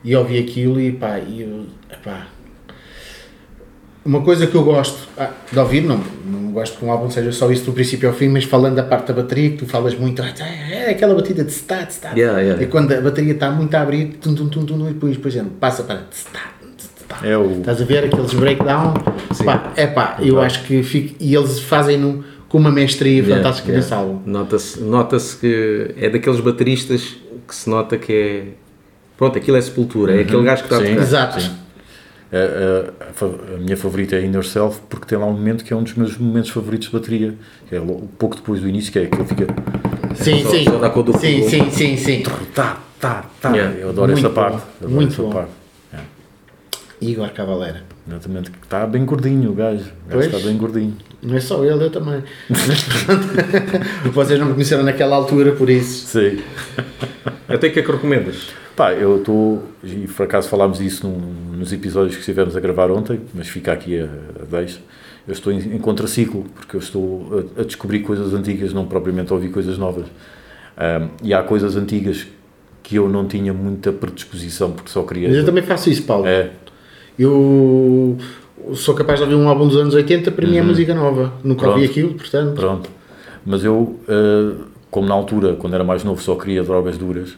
e ouvi aquilo e pá, e eu, epá, uma coisa que eu gosto ah, de ouvir, não, não gosto que um álbum seja só isso do princípio ao fim, mas falando da parte da bateria, que tu falas muito, ah, é aquela batida de stat, stat. Yeah, yeah. E quando a bateria está muito a abrir, tum, tum, tum, tum, e depois, por exemplo, passa para stat. É o... Estás a ver aqueles breakdown? Pá, é pá, eu acho que fico, e eles fazem-no com uma mestria yeah, fantástica yeah. nesse álbum. Nota-se nota que é daqueles bateristas que se nota que é. Pronto, aquilo é sepultura, uhum. é aquele gajo que está a tocar. Exato. Sim. A, a, a, minha favorita é Inner Self porque tem lá um momento que é um dos meus momentos favoritos de bateria, que é pouco depois do início, que é aquele fica. Sim, só, sim. Só sim, sim, sim, sim. Tá, tá, tá. Yeah. Eu adoro Muito essa parte. Adoro Muito essa bom. parte. Igor Cavalera. Exatamente, está bem gordinho o gajo. O gajo está bem gordinho. Não é só ele, eu também. Mas [LAUGHS] vocês não me conheceram naquela altura, por isso. Sim. [LAUGHS] Até que é que recomendas? Pá, eu estou, e por acaso falámos disso num, nos episódios que estivemos a gravar ontem, mas fica aqui a, a deixa. Eu estou em, em contraciclo, porque eu estou a, a, descobrir coisas antigas, não propriamente a ouvir coisas novas. Um, e há coisas antigas que eu não tinha muita predisposição, porque só queria. Mas eu também faço isso, Paulo. É. Eu sou capaz de ouvir um álbum dos anos 80, para uhum. mim é uhum. música nova. Nunca Pronto. ouvi aquilo, portanto. Pronto. Mas eu, uh, como na altura, quando era mais novo, só queria drogas duras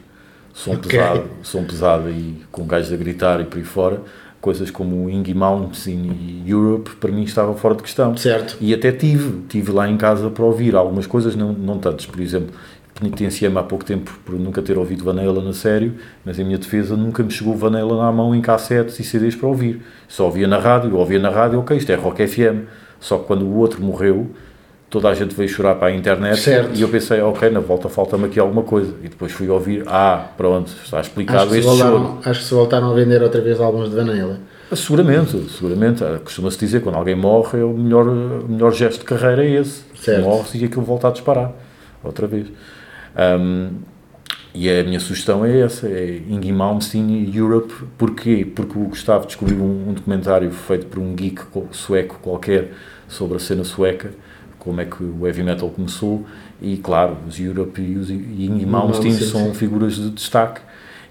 som okay. pesado, som pesado e com gajos a gritar e por aí fora, coisas como Ingy Mountain e Europe para mim estavam fora de questão. Certo. E até tive, tive lá em casa para ouvir algumas coisas, não, não tantas, por exemplo, penitenciei-me há pouco tempo por nunca ter ouvido Vanilla na sério, mas em minha defesa nunca me chegou Vanilla na mão em cassetes e CDs para ouvir. Só ouvia na rádio, ouvia na rádio, ok, isto é Rock FM. Só que quando o outro morreu, toda a gente veio chorar para a internet certo. e eu pensei, ok, na volta falta-me aqui alguma coisa. E depois fui ouvir, ah, pronto, está explicado acho este voltaram, Acho que se voltaram a vender outra vez álbuns de Vanilla. Ah, seguramente, seguramente. Costuma-se dizer, quando alguém morre, é o melhor, o melhor gesto de carreira é esse. Certo. Morre e aquilo volta a disparar, outra vez. Um, e a minha sugestão é essa, é Ingy Malmsteen Europe. Porquê? Porque o Gustavo descobriu um, um documentário feito por um geek sueco qualquer sobre a cena sueca como é que o heavy metal começou e claro, os Europe e os Malmsteen são sim. figuras de destaque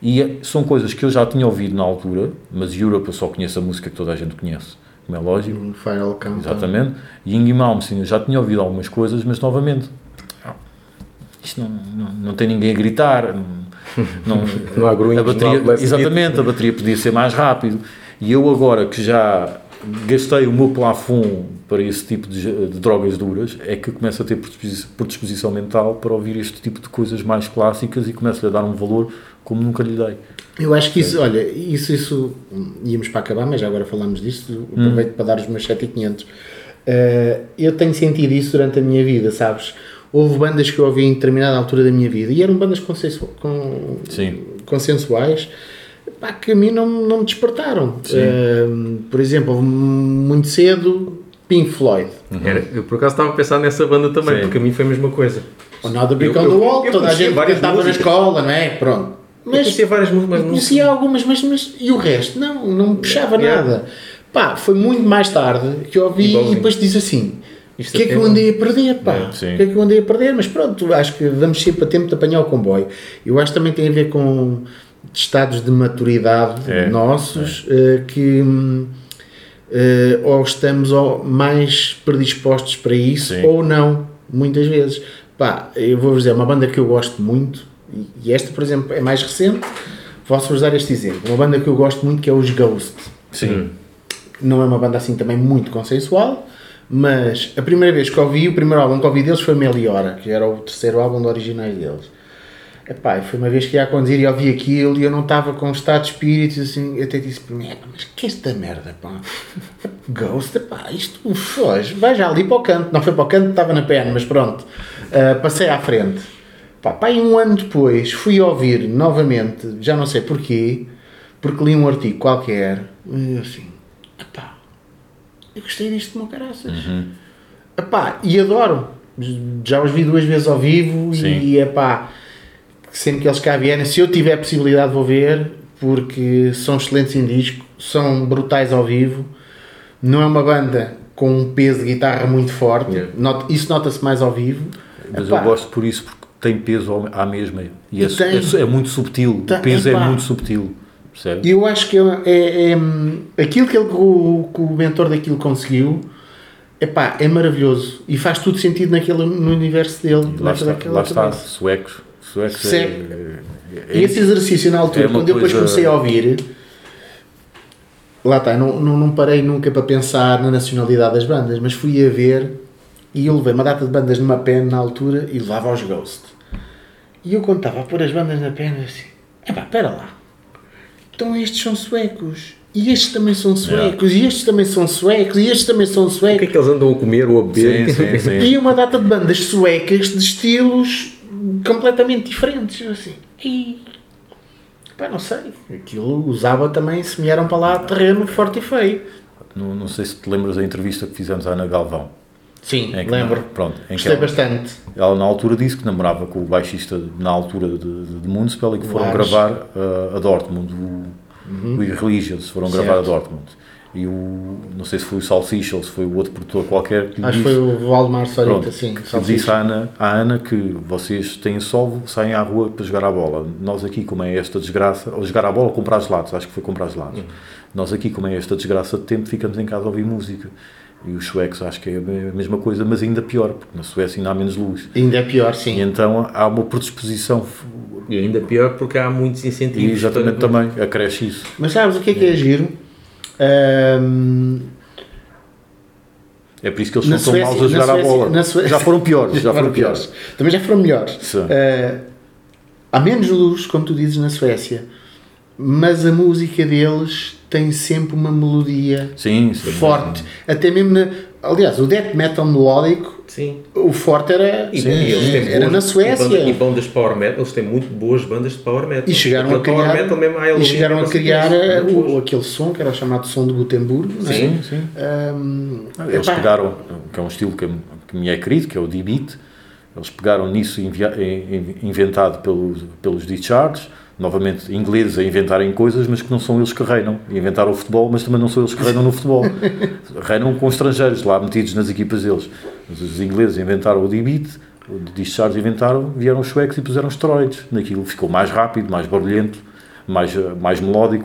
e é, são coisas que eu já tinha ouvido na altura, mas Europe eu só conheço a música que toda a gente conhece, como é lógico. Um Final Countdown. Exatamente. E Ingy Malmsteen eu já tinha ouvido algumas coisas, mas novamente isto não, não, não tem ninguém a gritar, não, não, [LAUGHS] não há grunhos, a bateria, Exatamente, a bateria podia ser mais rápido. E eu agora que já gastei o meu plafond para esse tipo de, de, drogas duras, é que começo a ter predisposição mental para ouvir este tipo de coisas mais clássicas e começo a dar um valor como nunca lhe dei. Eu acho que isso, olha, isso, isso íamos para acabar, mas já agora falamos disto, aproveito hum. para dar os meus 7500. Uh, eu tenho sentido isso durante a minha vida, sabes? Houve bandas que eu ouvi em determinada altura da minha vida e eram bandas consensu com, consensuais pá, que a mim não, não me despertaram. Uh, por exemplo, muito cedo, Pink Floyd. Uhum. Era, eu por acaso estava a pensar nessa banda também, Sim. porque a mim foi a mesma coisa. Another Brick on the Wall, toda a gente estava na escola, não é? Pronto. Mas, eu conhecia várias músicas, mas conhecia algumas, mas, mas e o resto? Não, não me puxava nada. Pá, foi muito mais tarde que eu ouvi e depois disse assim: o que é que eu andei a perder, pá? O que é que eu andei a perder? Mas pronto, acho que vamos sempre a tempo de apanhar o comboio. Eu acho que também tem a ver com estados de maturidade é, nossos é. Uh, que uh, ou estamos mais predispostos para isso Sim. ou não, muitas vezes. Pá, eu vou-vos dizer, uma banda que eu gosto muito, e esta, por exemplo, é mais recente, posso-vos dar este exemplo. Uma banda que eu gosto muito que é os Ghost. Sim. Não é uma banda assim também muito consensual, mas a primeira vez que ouvi, o primeiro álbum que ouvi deles foi Meliora, que era o terceiro álbum de originais deles. Epá, foi uma vez que ia a conduzir e ouvi aquilo e eu não estava com estado de espírito assim, eu até disse, merda, mas que é esta merda, pá? [LAUGHS] Ghost, epá, isto foge, vai já ali para o canto, não foi para o canto, estava na perna, mas pronto, uh, passei à frente. Pá, pá, um ano depois fui ouvir novamente, já não sei porquê, porque li um artigo qualquer, e assim, epá, eu gostei disto de uma caraças. Uhum. Epá, e adoro, já os vi duas vezes ao vivo Sim. e epá sempre que eles cá vierem, se eu tiver possibilidade vou ver, porque são excelentes em disco, são brutais ao vivo, não é uma banda com um peso de guitarra muito forte, yeah. Not, isso nota-se mais ao vivo. Mas epá. eu gosto por isso, porque tem peso à mesma, e, e é, tem, é, é, muito subtil, tem, o peso é epá. é muito subtil. E eu acho que é, é, é aquilo que, ele, que, o, que o mentor daquilo conseguiu epá, é maravilhoso e faz tudo sentido naquele, no universo dele. Lá está, lá está suecos Suecos é, é, Esse exercício na altura, é quando eu depois comecei a ouvir, lá está, não, não, não parei nunca para pensar na nacionalidade das bandas, mas fui a ver e eu levei uma data de bandas numa pen na altura e levava aos Ghost. E eu contava a pôr as bandas na pen assim, epá, espera lá, então estes são suecos. E estes também são suecos, yeah. e estes também são suecos, e estes também são suecos. O que é que eles andam a comer ou a beber? Sim, sim, sim. E uma data de bandas suecas de estilos completamente diferentes, assim. E pá, não sei, aquilo usava também, se vieram para lá terreno forte e feio. Não, não sei se te lembras da entrevista que fizemos à Ana Galvão. Sim, lembro. pronto, em Gostei ela, bastante. Ela na altura disse que namorava com o baixista na altura de, de, de Municipal e que foram gravar uh, a Dortmund, o, uhum. o Irreligious, foram certo. gravar a Dortmund e o, não sei se foi o Salsicha ou se foi o outro produtor qualquer que Acho que foi o Valdemar Sarita, sim. Que disse à Ana, à Ana que vocês têm sol, saem à rua para jogar a bola. Nós aqui, como é esta desgraça, ou jogar a bola ou comprar gelados, acho que foi comprar gelados. Uhum. Nós aqui, como é esta desgraça de tempo, ficamos em casa a ouvir música. E os suecos acho que é a mesma coisa, mas ainda pior, porque na Suécia ainda há menos luz. Ainda é pior, sim. E então há uma predisposição. E ainda pior porque há muitos incentivos. E exatamente também, acresce isso. Mas sabes o que é que é giro? Um, é por isso que eles são tão maus a jogar Suécia, a bola. Suécia, já foram piores. Já, [LAUGHS] já foram piores. piores. Também já foram melhores. Uh, há menos luz, como tu dizes, na Suécia, mas a música deles tem sempre uma melodia sim, sim, forte. Sim. Até mesmo na, Aliás, o death metal melódico, Sim. o forte era, e, sim, e era boas, na Suécia. E, banda, e bandas de power metal, eles têm muito boas bandas de power metal. E chegaram a criar, metal mesmo, e chegaram a criar eh, o, aquele som que era chamado som de Gutenberg. Sim, é? sim. Um, eles epá. pegaram, que é um estilo que, que me é querido, que é o D-Beat, eles pegaram nisso inventado pelos, pelos Discharge, novamente ingleses a inventarem coisas, mas que não são eles que reinam. Inventaram o futebol, mas também não são eles que reinam no futebol. [LAUGHS] reinam com estrangeiros lá metidos nas equipas deles. Mas os ingleses inventaram o D-Beat, o Discharge inventaram, vieram os suecos e puseram esteroides. Naquilo ficou mais rápido, mais barulhento, mais, mais melódico,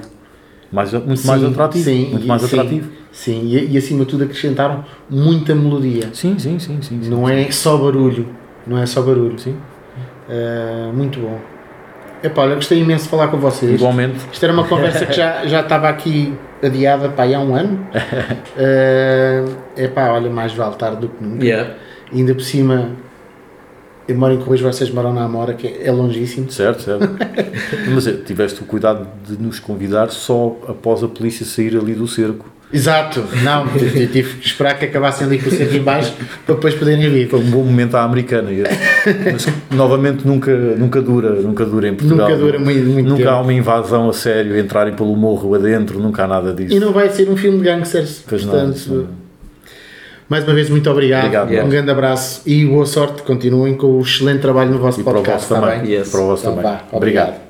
mais, muito sim, mais atrativo. Sim, muito mais sim, atrativo. Sim, e, e, acima de tudo acrescentaram muita melodia. Sim, sim, sim. sim, sim não é só barulho. Não é só barulho. Sim. Uh, muito bom. Epá, olha, gostei imenso de falar com vocês. Igualmente. Isto era uma [LAUGHS] conversa que já, já estava aqui adiada pá, há um ano. Uh, epá, olha, mais vale tarde do que nunca. Yeah. E ainda por cima, eu moro em Correios, vocês moram na Amora, que é longíssimo. Certo, certo. [LAUGHS] Mas é, tiveste o cuidado de nos convidar só após a polícia sair ali do cerco. Exato, não, [LAUGHS] tive que esperar que acabassem ali com o em baixo para depois poderem vir. Foi um bom momento à americana. [LAUGHS] Mas novamente nunca, nunca dura, nunca dura em Portugal. Nunca dura muito, muito Nunca tempo. há uma invasão a sério, entrarem pelo morro adentro, nunca há nada disso. E não vai ser um filme de gangsters, Pois portanto... não. Mais uma vez, muito obrigado. Obrigado, um yeah. grande abraço e boa sorte. Continuem com o excelente trabalho no vosso E para o podcast. vosso está também. bem? Yes. Para o vosso Então, também. vá, Obrigado.